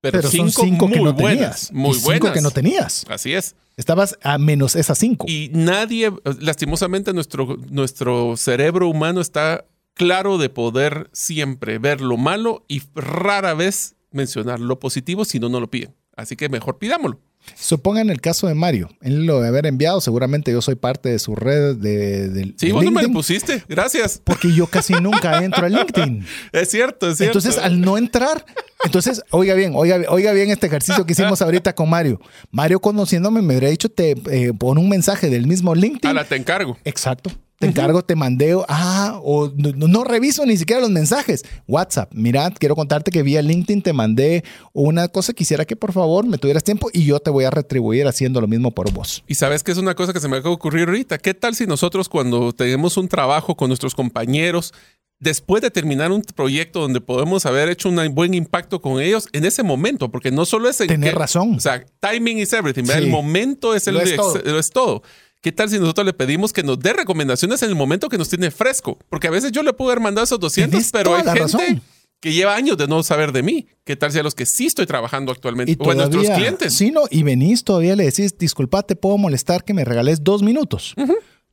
Pero, cinco, que no tenías. Muy buenas. Cinco que no tenías. Así es. Estabas a menos esas cinco. Y nadie, lastimosamente, nuestro, nuestro cerebro humano está claro de poder siempre ver lo malo y rara vez mencionar lo positivo si no no lo piden. Así que mejor pidámoslo. Supongan el caso de Mario. Él lo de haber enviado, seguramente yo soy parte de su red de, Sí, vos no me lo pusiste. Gracias. Porque yo casi nunca entro a LinkedIn. Es cierto, es cierto. Entonces, al no entrar, entonces, oiga bien, oiga, oiga bien este ejercicio que hicimos ahorita con Mario. Mario conociéndome me hubiera dicho, te eh, pon un mensaje del mismo LinkedIn. Ahora te encargo. Exacto. Te encargo, te mandé, ah, o no, reviso ni siquiera los mensajes. WhatsApp, mira, quiero contarte que vía LinkedIn te mandé una cosa, quisiera que por favor me tuvieras tiempo y yo te voy a retribuir haciendo lo mismo por vos. Y sabes que es una cosa que se me acaba de ocurrir ahorita. ¿Qué tal si nosotros cuando tenemos un trabajo con nuestros compañeros, después de terminar un proyecto donde podemos haber hecho un buen impacto con ellos en ese momento, porque no solo es el Tener razón. O sea, timing is everything. El momento es, el, lo es todo. ¿Qué tal si nosotros le pedimos que nos dé recomendaciones en el momento que nos tiene fresco? Porque a veces yo le puedo haber mandado esos 200, pero hay gente que lleva años de no saber de mí. ¿Qué tal si a los que sí estoy trabajando actualmente? o a nuestros clientes. Sí, no, y venís todavía le decís, disculpa, te puedo molestar que me regales dos minutos.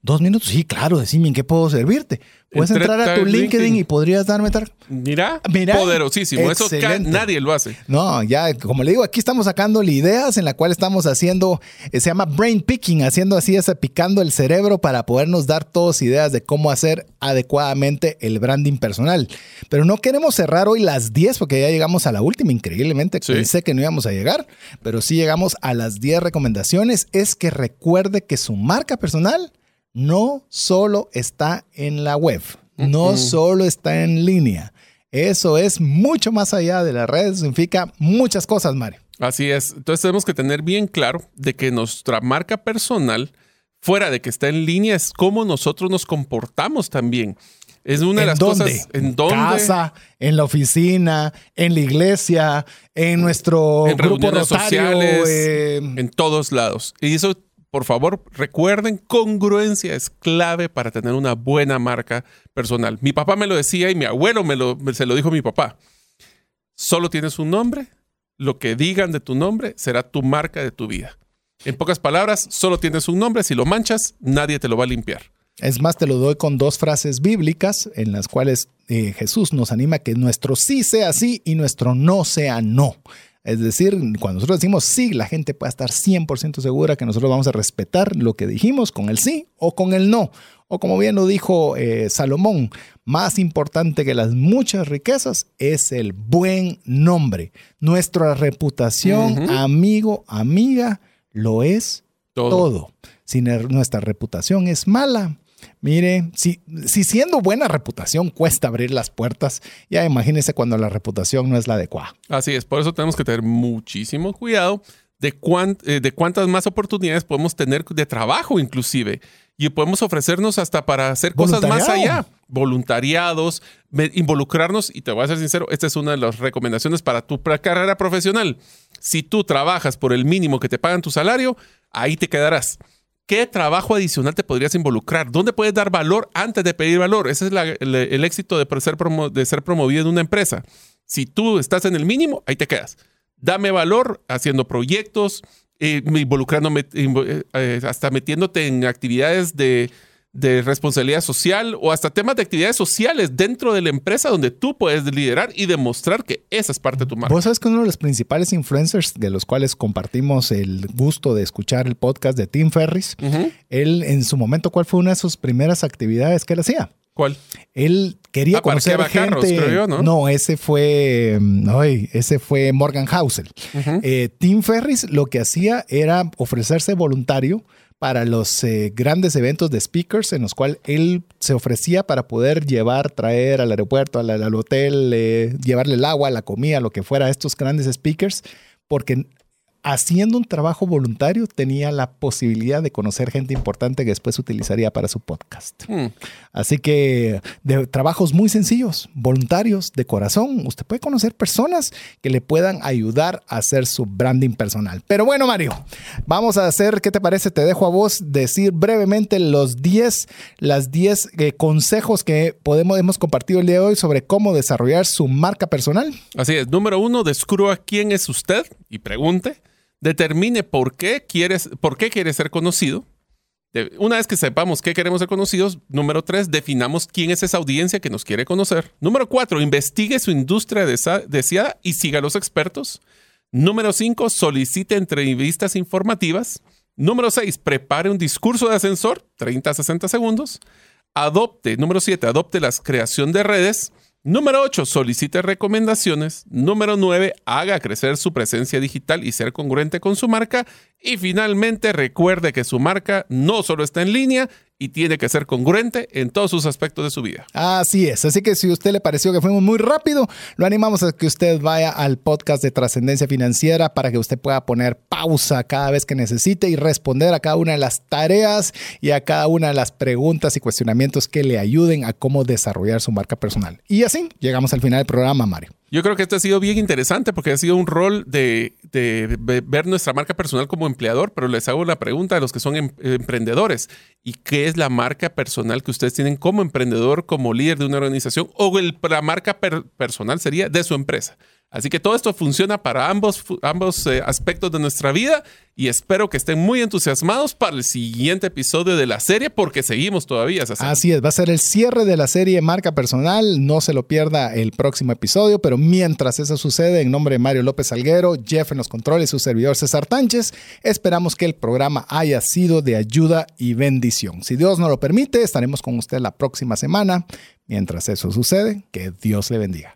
Dos minutos, sí, claro, decime en qué puedo servirte. Puedes entrar a tu LinkedIn, y podrías darme tal. Mira, Mira poderosísimo. Eso nadie lo hace. No, ya, como le digo, aquí estamos sacando ideas en la cual estamos haciendo, eh, se llama brain picking, haciendo así, ese, picando el cerebro para podernos dar todas ideas de cómo hacer adecuadamente el branding personal. Pero no queremos cerrar hoy las 10 porque ya llegamos a la última, increíblemente. Pensé que no íbamos a llegar, pero sí llegamos a las 10 recomendaciones. Es que recuerde que su marca personal no solo está en la web, no solo está en línea. Eso es mucho más allá de las redes, significa muchas cosas, Mario. Así es. Entonces tenemos que tener bien claro de que nuestra marca personal, fuera de que está en línea, es cómo nosotros nos comportamos también. Es una de las cosas en dónde. casa, en la oficina, en la iglesia, en nuestro en grupo sociales, eh, en todos lados. Y eso por favor, recuerden, congruencia es clave para tener una buena marca personal. Mi papá me lo decía y mi abuelo me lo, se lo dijo mi papá. Solo tienes un nombre, lo que digan de tu nombre será tu marca de tu vida. En pocas palabras, solo tienes un nombre, si lo manchas, nadie te lo va a limpiar. Es más, te lo doy con dos frases bíblicas en las cuales eh, Jesús nos anima a que nuestro sí sea sí y nuestro no sea no. Es decir, cuando nosotros decimos sí, la gente puede estar 100% segura que nosotros vamos a respetar lo que dijimos con el sí o con el no. O como bien lo dijo eh, Salomón, más importante que las muchas riquezas es el buen nombre. Nuestra reputación, amigo, amiga, lo es todo. Si nuestra reputación es mala, Mire, si, si, siendo buena reputación cuesta abrir las puertas, ya imagínese cuando la reputación no es la adecuada. Así es, por eso tenemos que tener muchísimo cuidado de, eh, de cuántas más oportunidades podemos tener de trabajo inclusive. Y podemos ofrecernos hasta para hacer cosas más allá. Voluntariados, involucrarnos. Y te voy a ser sincero, esta es una de las recomendaciones para tu carrera profesional. Si tú trabajas por el mínimo que te pagan tu salario, ahí te quedarás. ¿Qué trabajo adicional te podrías involucrar? ¿Dónde puedes dar valor antes de pedir valor? Ese es el, éxito de ser, promovido en una empresa. Si tú estás en el mínimo, ahí te quedas. Dame valor haciendo proyectos, eh, involucrándome, eh, eh, hasta metiéndote en actividades de, de responsabilidad social o hasta temas de actividades sociales dentro de la empresa donde tú puedes liderar y demostrar que esa es parte de tu marca. Vos sabes que uno de los principales influencers de los cuales compartimos el gusto de escuchar el podcast de Tim Ferris, él en su momento, ¿cuál fue una de sus primeras actividades que él hacía? ¿Cuál? Él quería ah, conocer gente. ¿no? ese fue, ese fue Morgan Housel. Eh, Tim Ferris lo que hacía era ofrecerse voluntario para los eh, grandes eventos de speakers en los cuales él se ofrecía para poder llevar, traer al aeropuerto, al, hotel, eh, llevarle el agua, la comida, lo que fuera a estos grandes speakers, porque haciendo un trabajo voluntario tenía la posibilidad de conocer gente importante que después utilizaría para su podcast. Hmm. Así que de trabajos muy sencillos, voluntarios, de corazón, usted puede conocer personas que le puedan ayudar a hacer su branding personal. Pero bueno, Mario, vamos a hacer, ¿qué te parece? Te dejo a vos decir brevemente los 10, las 10 eh, consejos que podemos, hemos compartido el día de hoy sobre cómo desarrollar su marca personal. Así es, número uno, descubra quién es usted y pregunte determine por qué quieres, por qué quieres ser conocido. Una vez que sepamos qué queremos ser conocidos, número tres, definamos quién es esa audiencia que nos quiere conocer. Número cuatro, investigue su industria deseada y siga a los expertos. Número cinco, solicite entrevistas informativas. Número seis, prepare un discurso de ascensor, 30 a 60 segundos. Adopte, número siete, adopte la creación de redes. Número 8, solicite recomendaciones. Número 9, haga crecer su presencia digital y ser congruente con su marca. Y finalmente, recuerde que su marca no solo está en línea, y tiene que ser congruente en todos sus aspectos de su vida. Así es. Así que si a usted le pareció que fuimos muy rápido, lo animamos a que usted vaya al podcast de Trascendencia Financiera para que usted pueda poner pausa cada vez que necesite y responder a cada una de las tareas y a cada una de las preguntas y cuestionamientos que le ayuden a cómo desarrollar su marca personal. Y así llegamos al final del programa, Mario. Yo creo que esto ha sido bien interesante porque ha sido un rol de, ver nuestra marca personal como empleador, pero les hago la pregunta a los que son em, emprendedores. ¿Y qué es la marca personal que ustedes tienen como emprendedor, como líder de una organización? O la marca personal sería de su empresa. Así que todo esto funciona para ambos, ambos eh, aspectos de nuestra vida y espero que estén muy entusiasmados para el siguiente episodio de la serie porque seguimos todavía. Así es, va a ser el cierre de la serie Marca Personal, no se lo pierda el próximo episodio, pero mientras eso sucede, en nombre de Mario López Alguero, Jeff en los controles, su servidor César Tánchez, esperamos que el programa haya sido de ayuda y bendición. Si Dios nos lo permite, estaremos con usted la próxima semana. Mientras eso sucede, que Dios le bendiga.